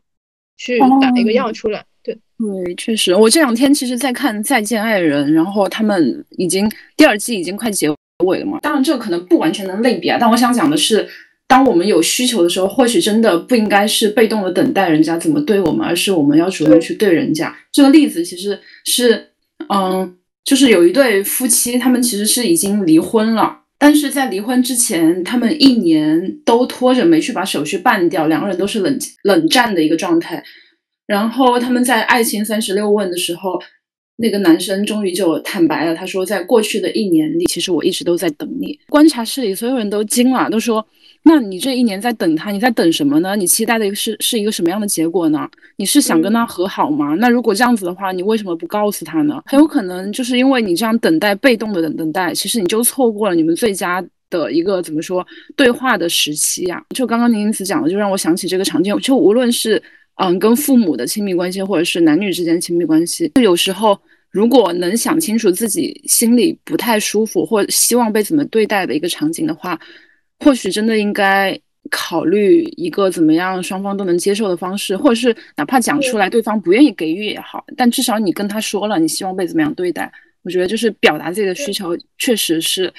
去打一个样出来。对。对，确实，我这两天其实在看《再见爱人》，然后他们已经第二季已经快结尾了嘛。当然，这个可能不完全能类比啊。但我想讲的是，当我们有需求的时候，或许真的不应该是被动的等待人家怎么对我们，而是我们要主动去对人家。这个例子其实是，嗯，就是有一对夫妻，他们其实是已经离婚了，但是在离婚之前，他们一年都拖着没去把手续办掉，两个人都是冷冷战的一个状态。然后他们在《爱情三十六问》的时候，那个男生终于就坦白了，他说，在过去的一年里，其实我一直都在等你。观察室里所有人都惊了，都说。那你这一年在等他，你在等什么呢？你期待的是是一个什么样的结果呢？你是想跟他和好吗？那如果这样子的话，你为什么不告诉他呢？很有可能就是因为你这样等待，被动的等等待，其实你就错过了你们最佳的一个怎么说对话的时期呀。就刚刚宁宁子讲的，就让我想起这个场景。就无论是嗯跟父母的亲密关系，或者是男女之间亲密关系，就有时候如果能想清楚自己心里不太舒服或希望被怎么对待的一个场景的话。或许真的应该考虑一个怎么样双方都能接受的方式，或者是哪怕讲出来对方不愿意给予也好，但至少你跟他说了你希望被怎么样对待。我觉得就是表达自己的需求，确实是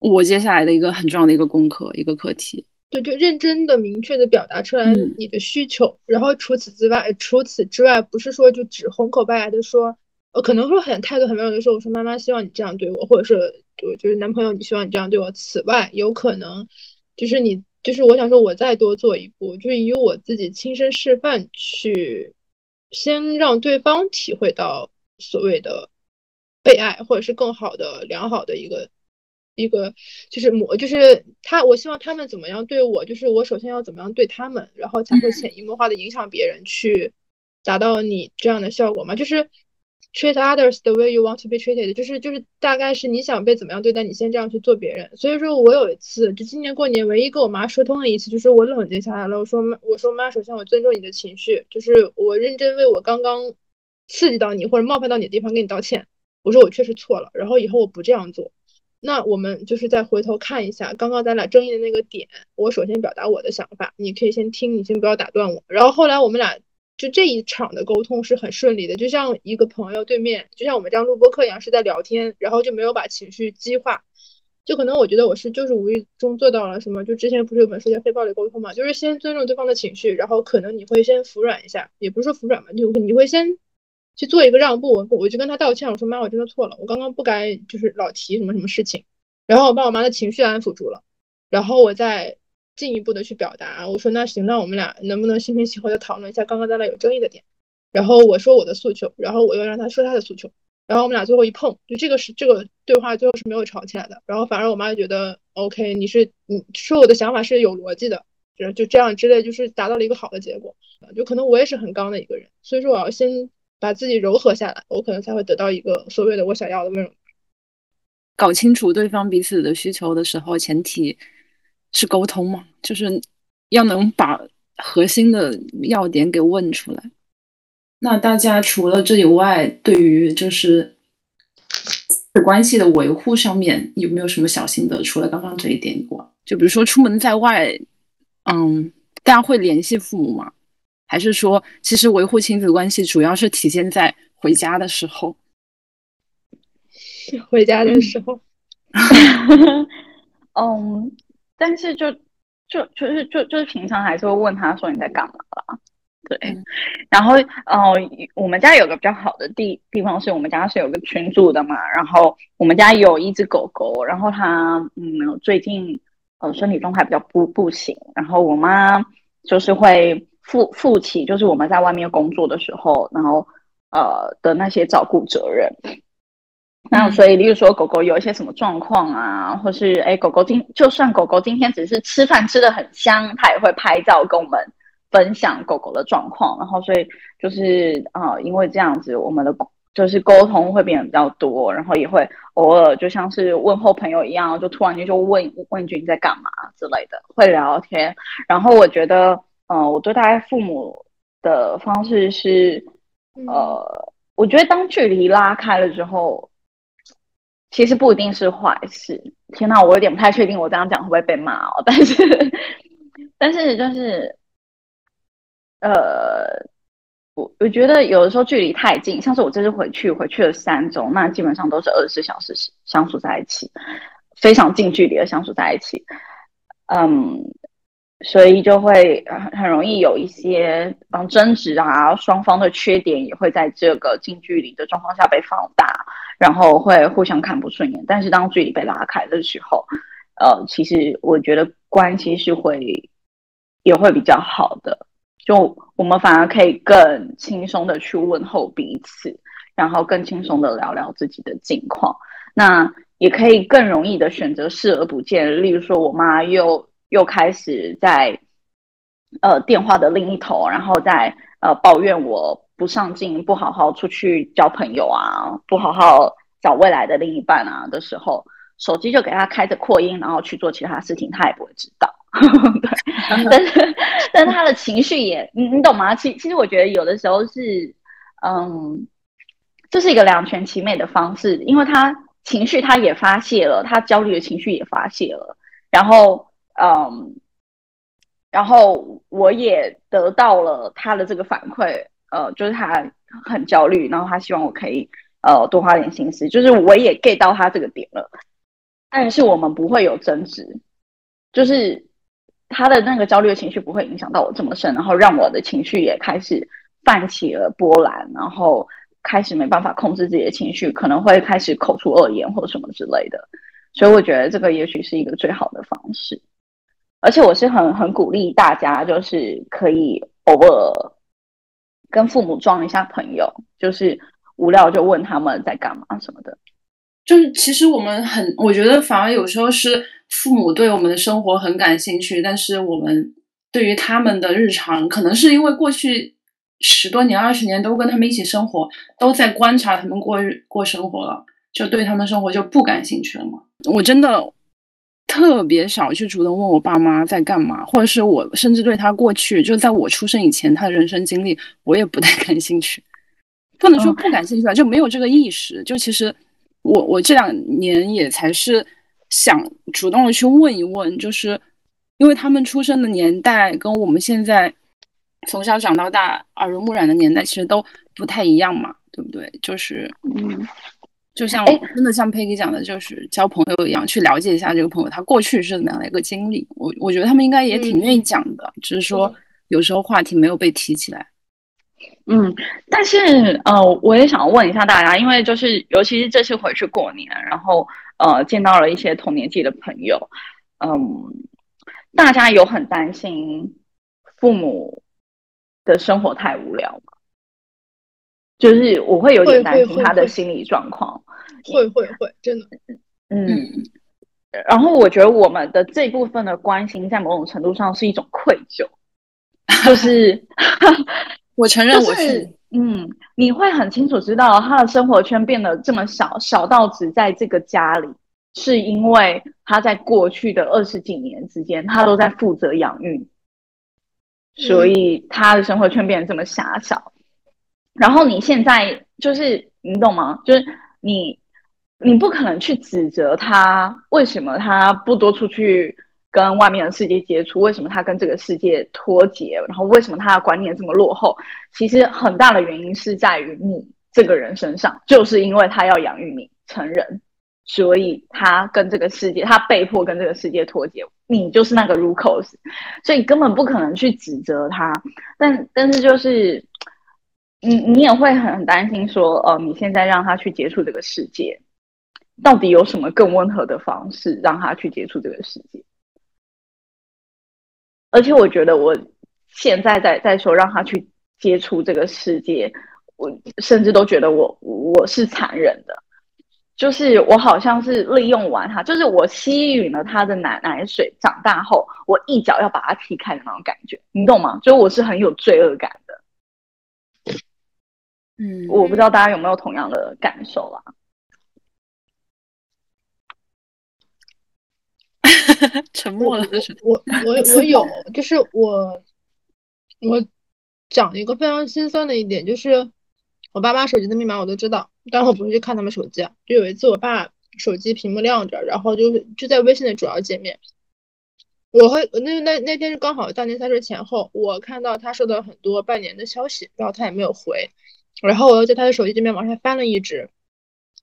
我接下来的一个很重要的一个功课，一个课题。对，就认真的、明确的表达出来你的需求。然后除此之外，除此之外，不是说就只红口白牙的说，呃，可能说很态度很温柔的说，我说妈妈希望你这样对我，或者是。我，就是男朋友，你希望你这样对我。此外，有可能就是你，就是我想说，我再多做一步，就是以我自己亲身示范去，先让对方体会到所谓的被爱，或者是更好的、良好的一个一个，就是模，就是他，我希望他们怎么样对我，就是我首先要怎么样对他们，然后才会潜移默化的影响别人，去达到你这样的效果嘛，就是。treat others the way you want to be treated，就是就是大概是你想被怎么样对待，你先这样去做别人。所以说我有一次，就今年过年唯一跟我妈说通的一次，就是我冷静下来了。我说妈，我说妈，首先我尊重你的情绪，就是我认真为我刚刚刺激到你或者冒犯到你的地方给你道歉。我说我确实错了，然后以后我不这样做。那我们就是再回头看一下刚刚咱俩争议的那个点，我首先表达我的想法，你可以先听，你先不要打断我。然后后来我们俩。就这一场的沟通是很顺利的，就像一个朋友对面，就像我们这样录播课一样，是在聊天，然后就没有把情绪激化。就可能我觉得我是就是无意中做到了什么，就之前不是有本书叫《非暴力沟通》嘛，就是先尊重对方的情绪，然后可能你会先服软一下，也不是说服软嘛，就你会先去做一个让步，我我就跟他道歉，我说妈，我真的错了，我刚刚不该就是老提什么什么事情，然后我把我妈的情绪安抚住了，然后我再。进一步的去表达，我说那行，那我们俩能不能心平气和的讨论一下刚刚咱俩有争议的点？然后我说我的诉求，然后我又让他说他的诉求，然后我们俩最后一碰，就这个是这个对话最后是没有吵起来的。然后反而我妈就觉得 OK，你是你说我的想法是有逻辑的，就就这样之类，就是达到了一个好的结果。就可能我也是很刚的一个人，所以说我要先把自己柔和下来，我可能才会得到一个所谓的我想要的温柔。搞清楚对方彼此的需求的时候，前提。是沟通嘛，就是要能把核心的要点给问出来。那大家除了这以外，对于就是关系的维护上面有没有什么小心得？除了刚刚这一点以外，就比如说出门在外，嗯，大家会联系父母吗？还是说，其实维护亲子关系主要是体现在回家的时候？回家的时候，嗯。但是就就就是就就是平常还是会问他说你在干嘛啦，对，然后呃我们家有个比较好的地地方是我们家是有个群主的嘛，然后我们家有一只狗狗，然后它嗯最近呃身体状态比较不不行，然后我妈就是会负负起就是我们在外面工作的时候，然后呃的那些照顾责任。那所以，例如说狗狗有一些什么状况啊，或是哎，狗狗今就算狗狗今天只是吃饭吃的很香，它也会拍照跟我们分享狗狗的状况。然后，所以就是啊，因为这样子，我们的就是沟通会变得比较多，然后也会偶尔就像是问候朋友一样，就突然间就问问一句你在干嘛之类的，会聊天。然后我觉得，嗯，我对待父母的方式是，呃，我觉得当距离拉开了之后。其实不一定是坏事。天哪，我有点不太确定，我这样讲会不会被骂哦？但是，但是就是，呃，我我觉得有的时候距离太近，像是我这次回去回去了三周，那基本上都是二十四小时相处在一起，非常近距离的相处在一起。嗯，所以就会很很容易有一些嗯争执啊，双方的缺点也会在这个近距离的状况下被放大。然后会互相看不顺眼，但是当距离被拉开的时候，呃，其实我觉得关系是会也会比较好的，就我们反而可以更轻松的去问候彼此，然后更轻松的聊聊自己的近况。那也可以更容易的选择视而不见。例如说，我妈又又开始在呃电话的另一头，然后在呃抱怨我不上进、不好好出去交朋友啊，不好好找未来的另一半啊的时候，手机就给他开着扩音，然后去做其他事情，他也不会知道。对，但是但是他的情绪也，你你懂吗？其其实我觉得有的时候是，嗯，这是一个两全其美的方式，因为他。情绪他也发泄了，他焦虑的情绪也发泄了，然后，嗯，然后我也得到了他的这个反馈，呃，就是他很焦虑，然后他希望我可以，呃，多花点心思，就是我也 get 到他这个点了，但是我们不会有争执，就是他的那个焦虑的情绪不会影响到我这么深，然后让我的情绪也开始泛起了波澜，然后。开始没办法控制自己的情绪，可能会开始口出恶言或什么之类的，所以我觉得这个也许是一个最好的方式。而且我是很很鼓励大家，就是可以偶尔跟父母装一下朋友，就是无聊就问他们在干嘛什么的。就是其实我们很，我觉得反而有时候是父母对我们的生活很感兴趣，但是我们对于他们的日常，可能是因为过去。十多年、二十年都跟他们一起生活，都在观察他们过日过生活了，就对他们生活就不感兴趣了吗？我真的特别少去主动问我爸妈在干嘛，或者是我甚至对他过去就在我出生以前他的人生经历，我也不太 感兴趣。不能说不感兴趣吧，就没有这个意识。就其实我我这两年也才是想主动的去问一问，就是因为他们出生的年代跟我们现在。从小长到大，耳濡目染的年代其实都不太一样嘛，对不对？就是，嗯，就像真的像佩奇讲的，就是交朋友一样，去了解一下这个朋友他过去是怎么样的一个经历。我我觉得他们应该也挺愿意讲的，只是说有时候话题没有被提起来。嗯，但是呃，我也想问一下大家，因为就是尤其是这次回去过年，然后呃，见到了一些同年纪的朋友，嗯，大家有很担心父母。的生活太无聊吗，就是我会有点担心他的心理状况，会会会，真的，嗯，然后我觉得我们的这部分的关心，在某种程度上是一种愧疚，就是我承认我是，嗯，你会很清楚知道他的生活圈变得这么小，小到只在这个家里，是因为他在过去的二十几年之间，他都在负责养育。所以他的生活圈变得这么狭小，然后你现在就是你懂吗？就是你，你不可能去指责他为什么他不多出去跟外面的世界接触，为什么他跟这个世界脱节，然后为什么他的观念这么落后？其实很大的原因是在于你这个人身上，就是因为他要养育你成人。所以他跟这个世界，他被迫跟这个世界脱节。你就是那个 r u c o s 所以根本不可能去指责他。但但是就是，你你也会很担心说，哦，你现在让他去接触这个世界，到底有什么更温和的方式让他去接触这个世界？而且我觉得，我现在在在说让他去接触这个世界，我甚至都觉得我我是残忍的。就是我好像是利用完他，就是我吸吮了他的奶奶水，长大后我一脚要把他踢开的那种感觉，你懂吗？就我是很有罪恶感的。嗯，我不知道大家有没有同样的感受啊？沉默了，我我 我有，就是我我讲一个非常心酸的一点，就是我爸妈手机的密码我都知道。但我不会去看他们手机啊。就有一次，我爸手机屏幕亮着，然后就是就在微信的主要界面。我会那那那天是刚好大年三十前后，我看到他收到很多拜年的消息，然后他也没有回。然后我又在他的手机界面往下翻了一直，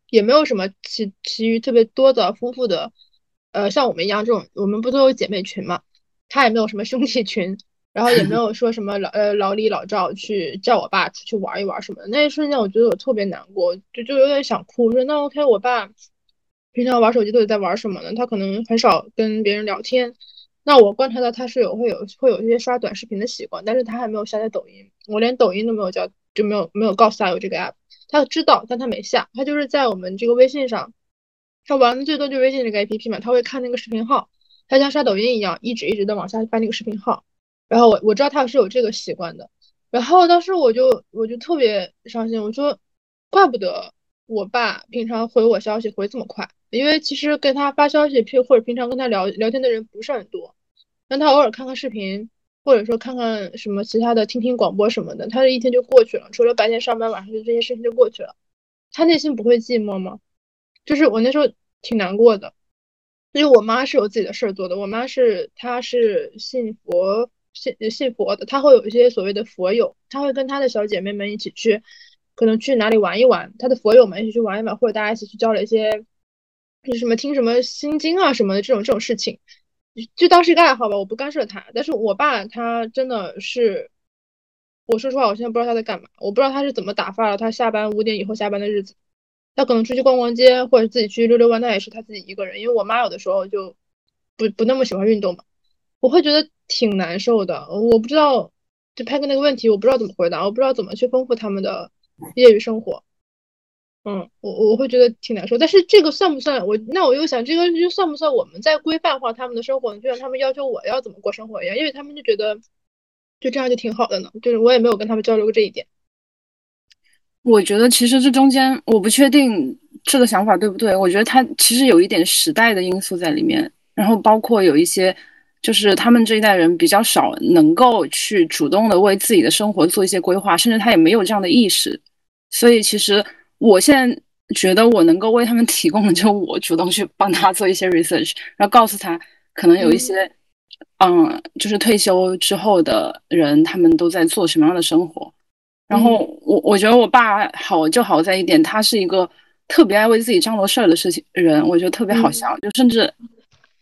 也没有什么其其余特别多的丰富的，呃，像我们一样这种，我们不都有姐妹群嘛？他也没有什么兄弟群。然后也没有说什么老呃老李老赵去叫我爸出去玩一玩什么的，那一瞬间我觉得我特别难过，就就有点想哭。说那 OK，我爸平常玩手机都在玩什么呢？他可能很少跟别人聊天。那我观察到他是有会有会有一些刷短视频的习惯，但是他还没有下载抖音，我连抖音都没有叫就没有没有告诉他有这个 app。他知道，但他没下，他就是在我们这个微信上，他玩的最多就微信这个 APP 嘛，他会看那个视频号，他像刷抖音一样，一直一直的往下翻那个视频号。然后我我知道他是有这个习惯的，然后当时我就我就特别伤心，我说怪不得我爸平常回我消息回这么快，因为其实跟他发消息平或者平常跟他聊聊天的人不是很多，让他偶尔看看视频。或者说看看什么其他的，听听广播什么的，他这一天就过去了。除了白天上班，晚上就这些事情就过去了。他内心不会寂寞吗？就是我那时候挺难过的，因为我妈是有自己的事儿做的。我妈是她是信佛信信佛的，她会有一些所谓的佛友，她会跟她的小姐妹们一起去，可能去哪里玩一玩，她的佛友们一起去玩一玩，或者大家一起去交流一些，就是什么听什么心经啊什么的这种这种事情。就当是一个爱好吧，我不干涉她。但是我爸他真的是，我说实话，我现在不知道他在干嘛，我不知道他是怎么打发了他下班五点以后下班的日子。他可能出去逛逛街，或者自己去溜溜弯，那也是他自己一个人。因为我妈有的时候就不不那么喜欢运动嘛，我会觉得挺难受的。我不知道，就拍个那个问题，我不知道怎么回答，我不知道怎么去丰富他们的业余生活。嗯，我我会觉得挺难受，但是这个算不算我？那我又想，这个又算不算我们在规范化他们的生活？就像他们要求我要怎么过生活一样，因为他们就觉得就这样就挺好的呢。就是我也没有跟他们交流过这一点。我觉得其实这中间我不确定这个想法对不对。我觉得他其实有一点时代的因素在里面，然后包括有一些就是他们这一代人比较少能够去主动的为自己的生活做一些规划，甚至他也没有这样的意识，所以其实。我现在觉得我能够为他们 提供的，就我主动去帮他做一些 research，然后告诉他可能有一些，嗯，就是退休之后的人，他们都在做什么样的生活。然后我我觉得我爸好就好在一点，他是一个特别爱为自己张罗事儿的事情人，我觉得特别好笑，就甚至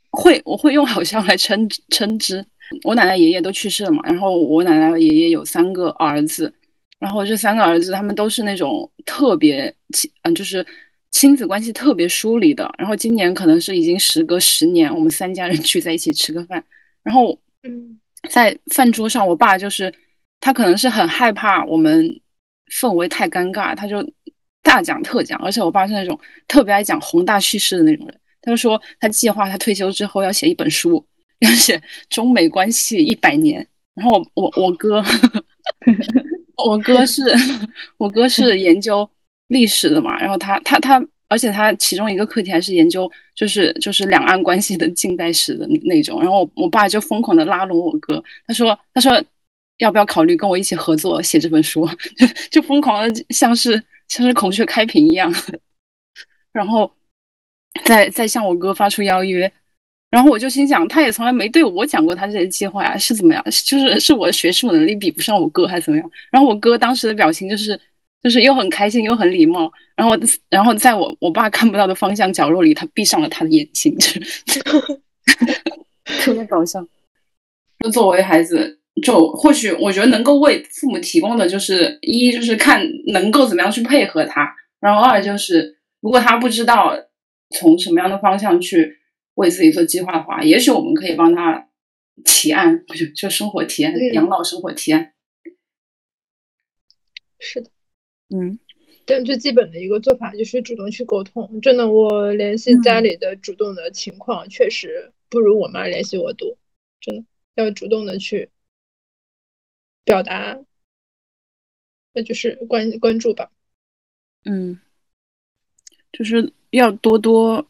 会我会用好笑来称称之。我奶奶爷爷都去世了嘛，然后我奶奶爷爷有三个儿子。然后这三个儿子，他们都是那种特别亲，嗯，就是亲子关系特别疏离的。然后今年可能是已经时隔十年，我们三家人聚在一起吃个饭。然后，嗯，在饭桌上，我爸就是他可能是很害怕我们氛围太尴尬，他就大讲特讲。而且我爸是那种特别爱讲宏大叙事的那种人。他就说他计划他退休之后要写一本书，要写中美关系一百年。然后我我我哥。我哥是，我哥是研究历史的嘛，然后他他他，而且他其中一个课题还是研究，就是就是两岸关系的近代史的那种。然后我我爸就疯狂的拉拢我哥，他说他说要不要考虑跟我一起合作写这本书，就就疯狂的像是像是孔雀开屏一样，然后再再向我哥发出邀约。然后我就心想，他也从来没对我讲过他这些计划呀，是怎么样？就是是我的学术能力比不上我哥，还是怎么样？然后我哥当时的表情就是，就是又很开心又很礼貌。然后，然后在我我爸看不到的方向角落里，他闭上了他的眼睛，特别搞笑。就作为孩子，就或许我觉得能够为父母提供的就是一，就是看能够怎么样去配合他；然后二就是，如果他不知道从什么样的方向去。为自己做计划的话，也许我们可以帮他提案，就就生活提案、养老生活提案。是的，嗯，但最基本的一个做法就是主动去沟通。真的，我联系家里的主动的情况确实不如我妈联系我多。真的要主动的去表达，那就是关关注吧。嗯，就是要多多。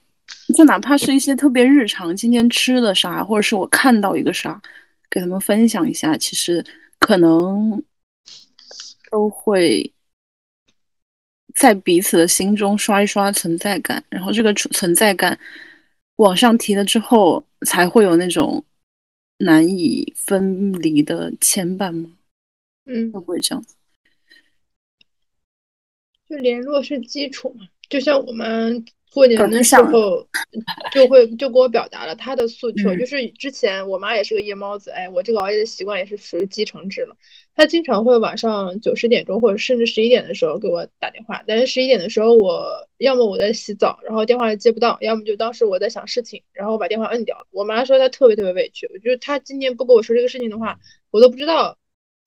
就哪怕是一些特别日常，今天吃的啥，或者是我看到一个啥，给他们分享一下，其实可能都会在彼此的心中刷一刷存在感，然后这个存存在感往上提了之后，才会有那种难以分离的牵绊吗？嗯，会不会这样？就联络是基础嘛，就像我们。过年的时候，就会就给我表达了他的诉求，就是之前我妈也是个夜猫子，哎，我这个熬夜的习惯也是属于继承制了。她经常会晚上九十点钟或者甚至十一点的时候给我打电话，但是十一点的时候我要么我在洗澡，然后电话接不到，要么就当时我在想事情，然后把电话摁掉了。我妈说她特别特别委屈，我觉得她今天不跟我说这个事情的话，我都不知道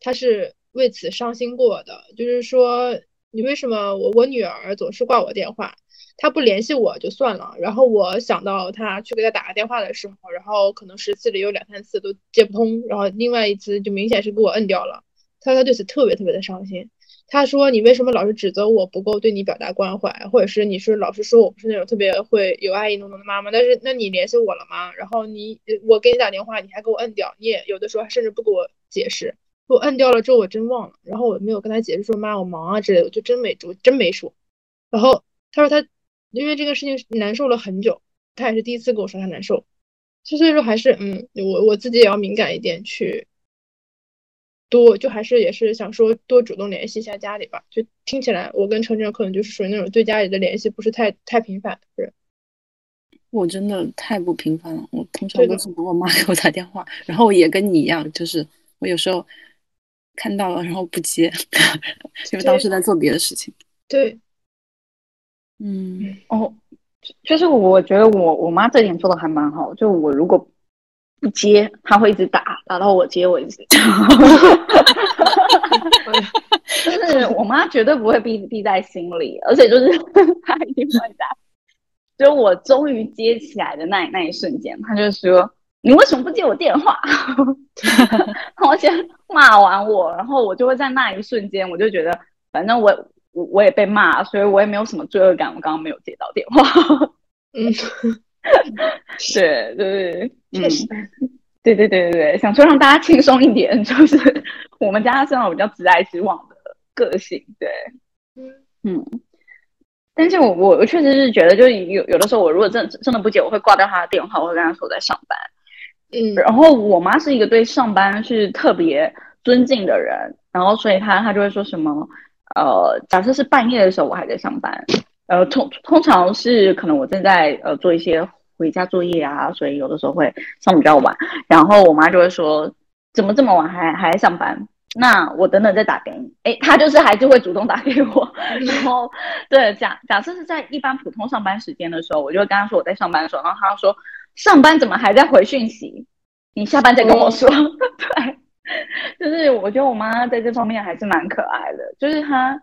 他是为此伤心过的，就是说。你为什么我我女儿总是挂我电话？她不联系我就算了，然后我想到她去给她打个电话的时候，然后可能十次里有两三次都接不通，然后另外一次就明显是给我摁掉了。他他对此特别特别的伤心。他说你为什么老是指责我不够对你表达关怀，或者是你是老是说我不是那种特别会有爱意浓浓的妈妈？但是那你联系我了吗？然后你我给你打电话，你还给我摁掉，你也有的时候甚至不给我解释。我摁掉了之后我真忘了，然后我没有跟他解释说妈我忙啊之类的，我就真没我真没说。然后他说他因为这个事情难受了很久，他也是第一次跟我说他难受，就所以说还是嗯我我自己也要敏感一点去。多就还是也是想说多主动联系一下家里吧，就听起来我跟程程可能就是属于那种对家里的联系不是太太频繁的人。我真的太不频繁了，我通常都是等我妈 给我打电话，然后也跟你一样，就是我有时候看到了然后不接，因为当时在做别的事情。对，嗯，哦，就是我觉得我我妈这点做的还蛮好，就我如果。不接，她会一直打，打到我接为止。就是我妈绝对不会闭闭在心里，而且就是 她一定会打。就我终于接起来的那那一瞬间，她就说：“你为什么不接我电话？” 我先骂完我，然后我就会在那一瞬间，我就觉得反正我我我也被骂，所以我也没有什么罪恶感。我刚刚没有接到电话。嗯。对对对，确实，对对对对对，想说让大家轻松一点，就是我们家是那种比较直来直往的个性，对，嗯嗯，但是我我我确实是觉得，就是有有的时候，我如果真真的不接，我会挂掉他的电话，我会跟他说我在上班，嗯，然后我妈是一个对上班是特别尊敬的人，然后所以她她就会说什么，呃，假设是半夜的时候，我还在上班。呃，通通常是可能我正在呃做一些回家作业啊，所以有的时候会上比较晚，然后我妈就会说怎么这么晚还还在上班？那我等等再打给你。哎，她就是还是会主动打给我。然后对假假设是在一般普通上班时间的时候，我就会跟她说我在上班的时候，然后她说上班怎么还在回讯息？你下班再跟我说。对，就是我觉得我妈在这方面还是蛮可爱的，就是她。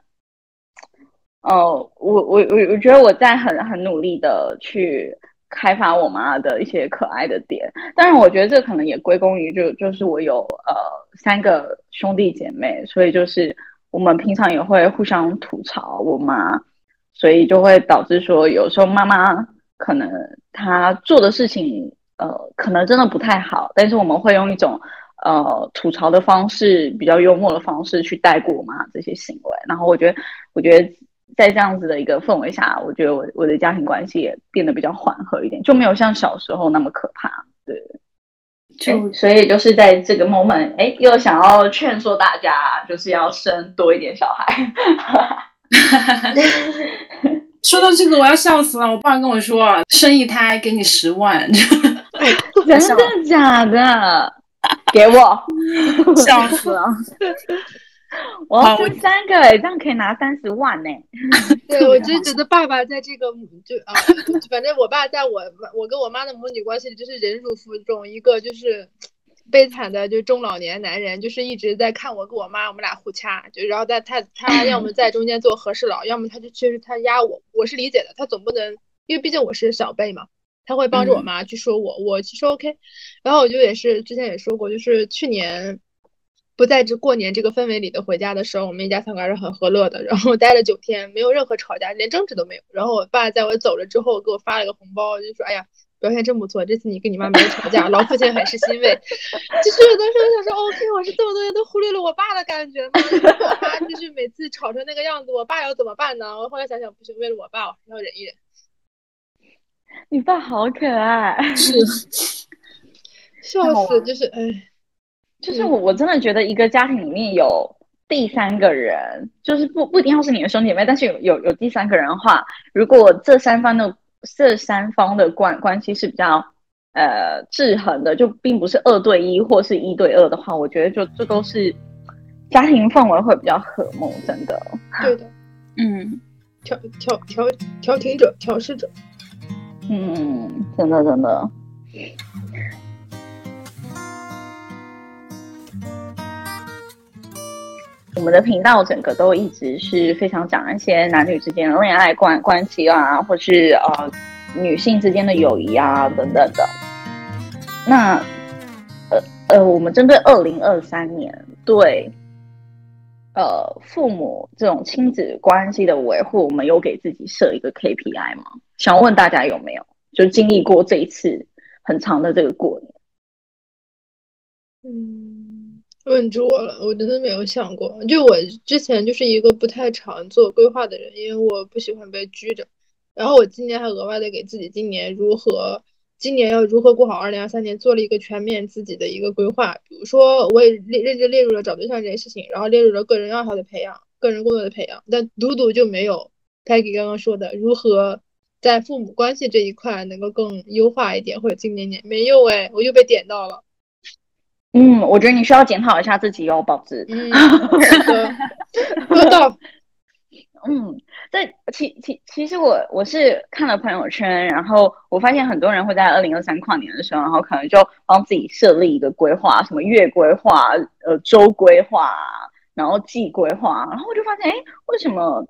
哦，我我我我觉得我在很很努力的去开发我妈的一些可爱的点，当然我觉得这可能也归功于就就是我有呃三个兄弟姐妹，所以就是我们平常也会互相吐槽我妈，所以就会导致说有时候妈妈可能他做的事情呃可能真的不太好，但是我们会用一种呃吐槽的方式，比较幽默的方式去带过我妈这些行为，然后我觉得我觉得。在这样子的一个氛围下，我觉得我我的家庭关系也变得比较缓和一点，就没有像小时候那么可怕。对，就所以就是在这个 moment，哎，又想要劝说大家，就是要生多一点小孩。说到这个，我要笑死了。我爸跟我说，生一胎给你十万，真的假的？给我，笑死了。我要生三个哎，这样可以拿三十万呢。对，我就觉得爸爸在这个就啊，反正我爸在我我跟我妈的母女关系里就是忍辱负重，一个就是悲惨的就中老年男人，就是一直在看我跟我妈，我们俩互掐，就然后在他他要么在中间做和事佬，要么他就确实他压我，我是理解的，他总不能因为毕竟我是小辈嘛，他会帮着我妈去说我，我其实 OK，然后我就也是之前也说过，就是去年。不在这过年这个氛围里的回家的时候，我们一家三口还是很和乐的。然后待了九天，没有任何吵架，连争执都没有。然后我爸在我走了之后，给我发了个红包，就说：“哎呀，表现真不错，这次你跟你妈没有吵架，老父亲很是欣慰。”其实有的时候想说，OK，我是这么多年都忽略了我爸的感觉吗？就是每次吵成那个样子，我爸要怎么办呢？我后来想想，不行，为了我爸，我要忍一忍。你爸好可爱，是笑死，就是哎。就是我，我真的觉得一个家庭里面有第三个人，就是不不一定要是你的兄弟姐妹，但是有有有第三个人的话，如果这三方的这三方的关关系是比较呃制衡的，就并不是二对一或是一对二的话，我觉得就这都是家庭氛围会比较和睦，真的。对的，嗯，调调调调停者，调试者，嗯，真的真的。我们的频道整个都一直是非常讲一些男女之间的恋爱关关系啊，或是呃女性之间的友谊啊等等的。那呃呃，我们针对二零二三年对呃父母这种亲子关系的维护，我们有给自己设一个 KPI 吗？想问大家有没有就经历过这一次很长的这个过年？嗯，问住我了，我真的没有想过。就我之前就是一个不太常做规划的人，因为我不喜欢被拘着。然后我今年还额外的给自己今年如何。今年要如何过好二零二三年，做了一个全面自己的一个规划。比如说，我也列认真列入了找对象这件事情，然后列入了个人爱好的培养、个人工作的培养。但独独就没有 Peggy 刚刚说的如何在父母关系这一块能够更优化一点，或者今年年没有哎，我又被点到了。嗯，我觉得你需要检讨一下自己哦，宝子。嗯，说到。嗯，在其其其实我我是看了朋友圈，然后我发现很多人会在二零二三跨年的时候，然后可能就帮自己设立一个规划，什么月规划、呃周规划，然后季规划，然后我就发现，哎，为什么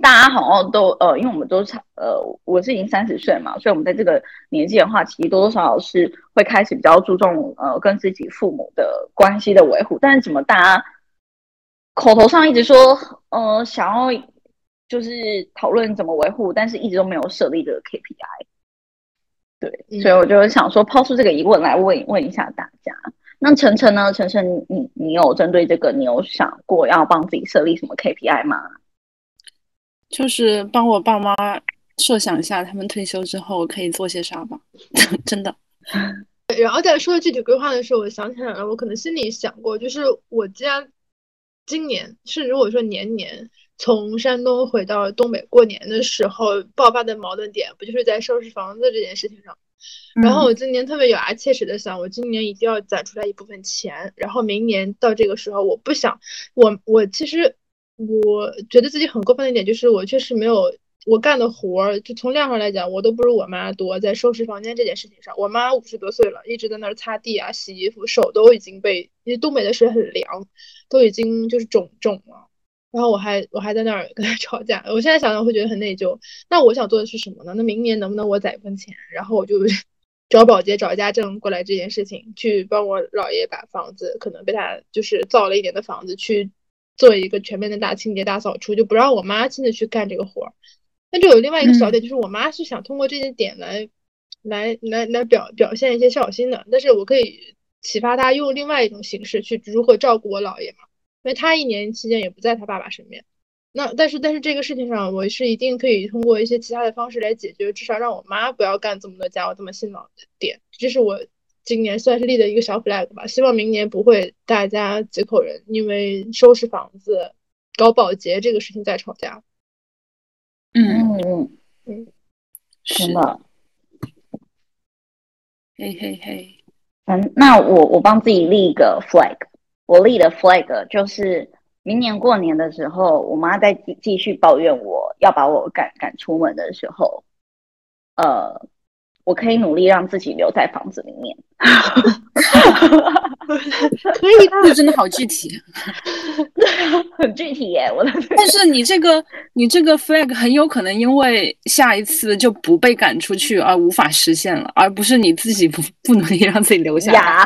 大家好像都呃，因为我们都差呃，我是已经三十岁嘛，所以我们在这个年纪的话，其实多多少少是会开始比较注重呃跟自己父母的关系的维护，但是怎么大家？口头上一直说，呃，想要就是讨论怎么维护，但是一直都没有设立这个 KPI。对，所以我就想说抛出这个疑问来问问一下大家。那晨晨呢？晨晨，你你有针对这个，你有想过要帮自己设立什么 KPI 吗？就是帮我爸妈设想一下，他们退休之后可以做些啥吧。真的。然后在说具体规划的时候，我想起来了，我可能心里想过，就是我既然。今年是如果说年年从山东回到东北过年的时候爆发的矛盾点，不就是在收拾房子这件事情上？然后我今年特别咬牙切齿的想，我今年一定要攒出来一部分钱，然后明年到这个时候，我不想我我其实我觉得自己很过分的一点就是我确实没有。我干的活儿，就从量上来讲，我都不如我妈多。在收拾房间这件事情上，我妈五十多岁了，一直在那儿擦地啊、洗衣服，手都已经被，因为东北的水很凉，都已经就是肿肿了。然后我还我还在那儿跟她 吵架。我现在想想会觉得很内疚。那我想做的是什么呢？那明年能不能我攒一份钱，然后我就 找保洁、找家政过来这件事情，去帮我姥爷把房子可能被他就是造了一点的房子去做一个全面的大清洁、大扫除，就不让我妈亲自去干这个活儿。那就有另外一个小点，就是我妈是想通过这些点来，来来来表表现一些孝心的，但是我可以启发她用另外一种形式去如何照顾我姥爷嘛，因为他一年期间也不在他爸爸身边。那但是但是这个事情上，我是一定可以通过一些其他的方式来解决，至少让我妈不要干这么多家务这么辛劳的点。这是我今年算是立的一个小 flag 吧，希望明年不会大家几口人因为收拾房子、搞保洁这个事情再吵架。嗯。嗯嗯，是的，嘿嘿嘿，嗯，那我我帮自己立一个 flag，我立的 flag 就是明年过年的时候，我妈再继继续抱怨我要把我赶赶出门的时候，呃。我可以努力让自己留在房子里面，可以，这真的好具体，很具体耶！我的，但是你这个你这个 flag 很有可能因为下一次就不被赶出去而无法实现了，而不是你自己不不努力让自己留下来。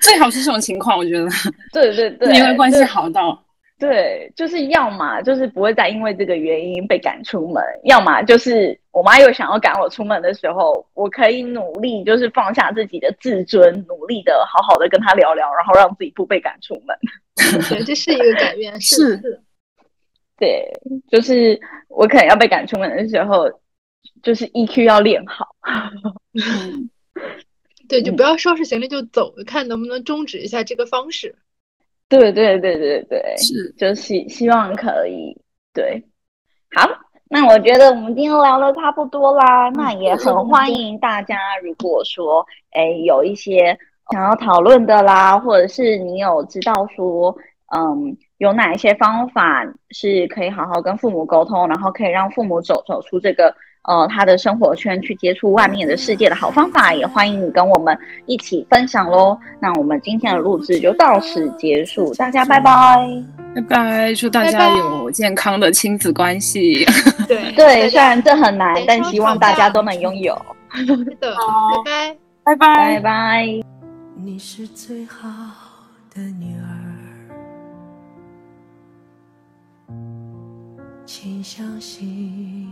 最好是这种情况，我觉得。对对对，因为关系好到。对，就是要么就是不会再因为这个原因被赶出门，要么就是我妈又想要赶我出门的时候，我可以努力就是放下自己的自尊，努力的好好的跟她聊聊，然后让自己不被赶出门。对，这是一个改变，是是。对，就是我可能要被赶出门的时候，就是 EQ 要练好。对，就不要收拾行李就走，看能不能终止一下这个方式。对对对对对，是，就希希望可以对。好，那我觉得我们今天聊的差不多啦，那也很欢迎大家，如果说哎有一些想要讨论的啦，或者是你有知道说，嗯，有哪一些方法是可以好好跟父母沟通，然后可以让父母走走出这个呃他的生活圈去接触外面的世界的好方法，也欢迎你跟我们一起分享喽。那我们今天的录制就到此结束，大家拜拜，拜拜，祝大家有健康的亲子关系。对对，虽然这很难，但希望大家都能拥有。是的，拜拜，拜拜拜。你是最好的女儿，请相信。